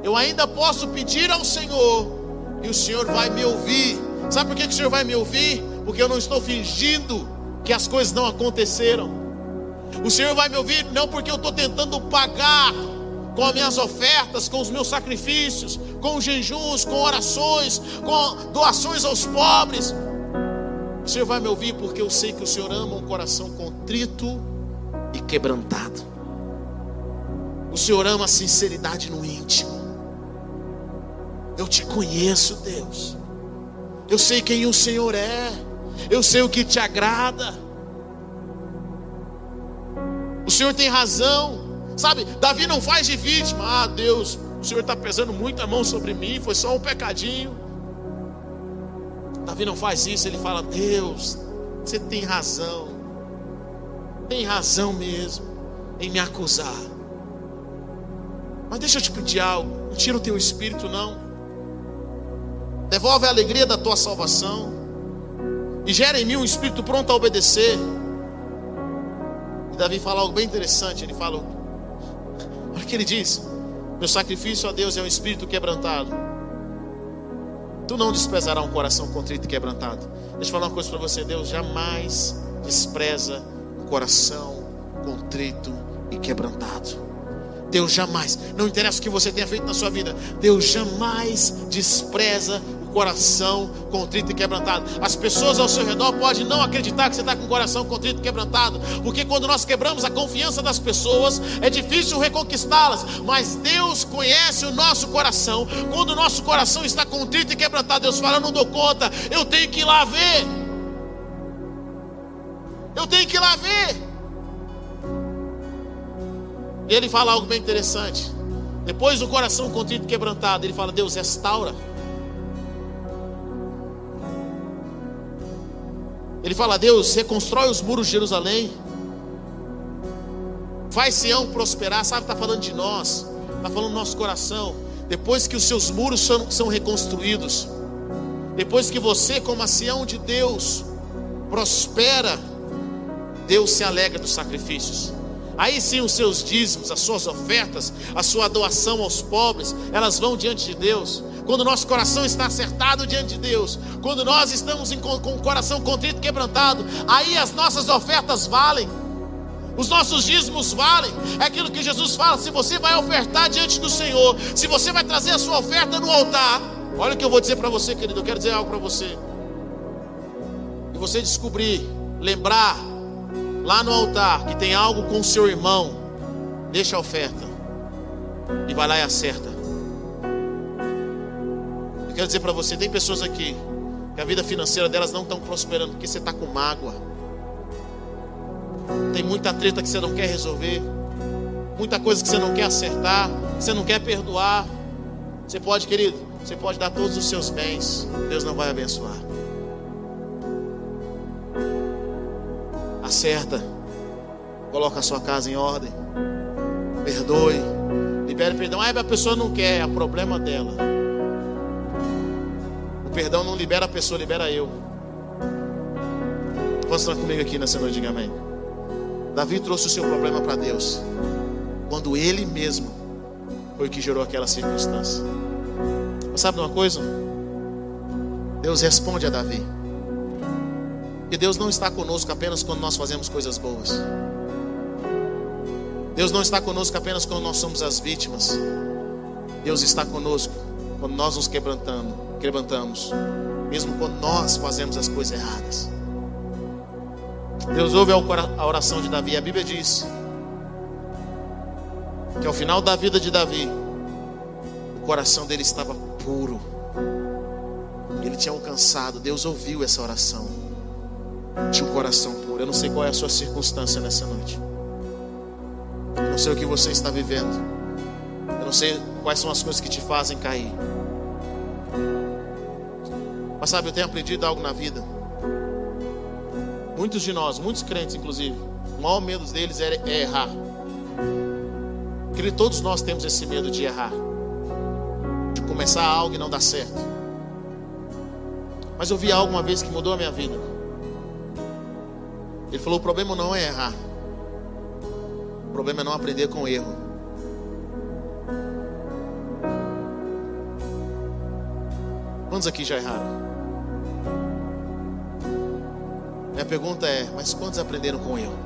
Speaker 2: eu ainda posso pedir ao Senhor e o Senhor vai me ouvir. Sabe por que, o Senhor vai me ouvir? Porque eu não estou fingindo que as coisas não aconteceram. O Senhor vai me ouvir não porque eu estou tentando pagar com as minhas ofertas, com os meus sacrifícios, com jejuns, com orações, com doações aos pobres. O Senhor vai me ouvir porque eu sei que o Senhor ama um coração contrito e quebrantado. O Senhor ama a sinceridade no íntimo. Eu te conheço, Deus. Eu sei quem o Senhor é. Eu sei o que te agrada. O Senhor tem razão. Sabe, Davi não faz de vítima. Ah, Deus, o Senhor está pesando muito a mão sobre mim. Foi só um pecadinho. Davi não faz isso. Ele fala: Deus, você tem razão. Tem razão mesmo em me acusar. Mas deixa eu te pedir algo. Não tira o teu espírito, não. Devolve a alegria da tua salvação. E gera em mim um espírito pronto a obedecer. E Davi fala algo bem interessante. Ele fala: Olha o que ele diz: Meu sacrifício a Deus é um espírito quebrantado. Tu não desprezarás um coração contrito e quebrantado. Deixa eu falar uma coisa para você: Deus jamais despreza um coração contrito e quebrantado. Deus jamais, não interessa o que você tenha feito na sua vida, Deus jamais despreza coração contrito e quebrantado. As pessoas ao seu redor podem não acreditar que você está com o coração contrito e quebrantado, porque quando nós quebramos a confiança das pessoas, é difícil reconquistá-las. Mas Deus conhece o nosso coração. Quando o nosso coração está contrito e quebrantado, Deus fala: não dou conta, eu tenho que ir lá ver. Eu tenho que ir lá ver. E ele fala algo bem interessante. Depois do coração contrito e quebrantado, ele fala: Deus restaura. Ele fala: Deus, reconstrói os muros de Jerusalém. Faz Sião prosperar. Sabe, está falando de nós. Está falando do nosso coração. Depois que os seus muros são, são reconstruídos. Depois que você, como a Sião de Deus, prospera. Deus se alegra dos sacrifícios. Aí sim os seus dízimos, as suas ofertas, a sua doação aos pobres, elas vão diante de Deus quando nosso coração está acertado diante de Deus, quando nós estamos com o coração contrito e quebrantado, aí as nossas ofertas valem, os nossos dízimos valem. É aquilo que Jesus fala: se você vai ofertar diante do Senhor, se você vai trazer a sua oferta no altar, olha o que eu vou dizer para você, querido. Eu quero dizer algo para você. E você descobrir, lembrar lá no altar que tem algo com seu irmão, deixa a oferta e vai lá e acerta. Eu quero dizer para você: tem pessoas aqui que a vida financeira delas não estão prosperando porque você está com mágoa. Tem muita treta que você não quer resolver, muita coisa que você não quer acertar, você não quer perdoar. Você pode, querido, você pode dar todos os seus bens, Deus não vai abençoar. Acerta, coloca a sua casa em ordem, perdoe, libere perdão. Ah, a pessoa não quer, é problema dela. Perdão não libera a pessoa, libera eu. Posso estar comigo aqui nessa noite, diga amém. Davi trouxe o seu problema para Deus, quando ele mesmo foi o que gerou aquela circunstância. Mas sabe uma coisa? Deus responde a Davi. E Deus não está conosco apenas quando nós fazemos coisas boas. Deus não está conosco apenas quando nós somos as vítimas. Deus está conosco quando nós nos quebrantamos, quebrantamos, mesmo quando nós fazemos as coisas erradas. Deus ouve a oração de Davi. A Bíblia diz que ao final da vida de Davi, o coração dele estava puro. Ele tinha alcançado, Deus ouviu essa oração. Tinha um coração puro. Eu não sei qual é a sua circunstância nessa noite. Eu não sei o que você está vivendo. Eu não sei quais são as coisas que te fazem cair. Mas sabe, eu tenho aprendido algo na vida. Muitos de nós, muitos crentes inclusive, o maior medo deles é, errar. Porque todos nós temos esse medo de errar, de começar algo e não dar certo. Mas eu vi algo uma vez que mudou a minha vida. Ele falou: o problema não é errar, o problema é não aprender com o erro. Quantos aqui já erraram? Minha pergunta é: mas quantos aprenderam com erro?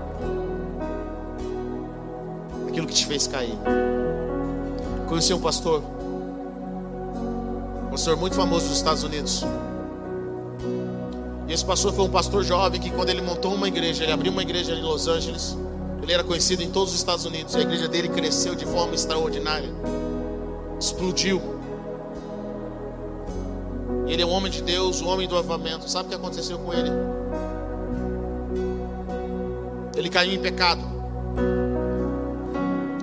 Speaker 2: Aquilo que te fez cair. Conheci um pastor, um pastor muito famoso dos Estados Unidos. E esse pastor foi um pastor jovem que, quando ele montou uma igreja, ele abriu uma igreja em Los Angeles. Ele era conhecido em todos os Estados Unidos. E a igreja dele cresceu de forma extraordinária. Explodiu. Ele é um homem de Deus, um homem do avamento. Sabe o que aconteceu com ele? Caiu em pecado.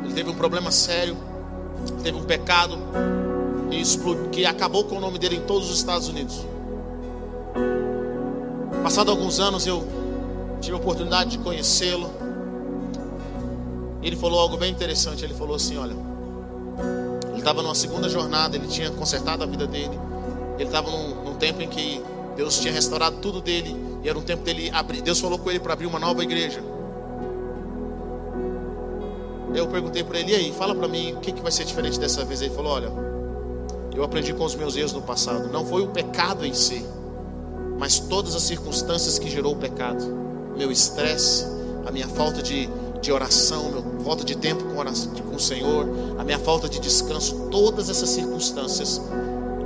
Speaker 2: Ele teve um problema sério. Teve um pecado que acabou com o nome dele em todos os Estados Unidos. Passado alguns anos eu tive a oportunidade de conhecê-lo. Ele falou algo bem interessante. Ele falou assim: Olha, ele estava numa segunda jornada, ele tinha consertado a vida dele. Ele estava num, num, tempo em que Deus tinha restaurado tudo dele. E era um tempo dele abrir. Deus falou com ele para abrir uma nova igreja. Eu perguntei para ele: E aí, fala para mim o que, que vai ser diferente dessa vez. Ele falou: Olha, eu aprendi com os meus erros no passado. Não foi o pecado em si mas todas as circunstâncias que gerou o pecado, meu estresse, a minha falta de, de oração, minha falta de tempo com, oração, com o Senhor, a minha falta de descanso, todas essas circunstâncias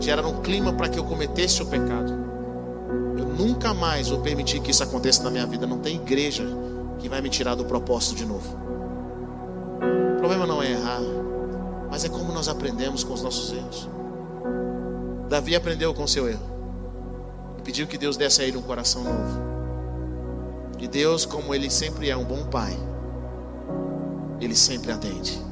Speaker 2: geraram um clima para que eu cometesse o pecado. Eu nunca mais vou permitir que isso aconteça na minha vida. Não tem igreja que vai me tirar do propósito de novo. Problema não é errar, mas é como nós aprendemos com os nossos erros. Davi aprendeu com seu erro pediu que Deus desse a ele um coração novo. E Deus, como Ele sempre é um bom Pai, Ele sempre atende.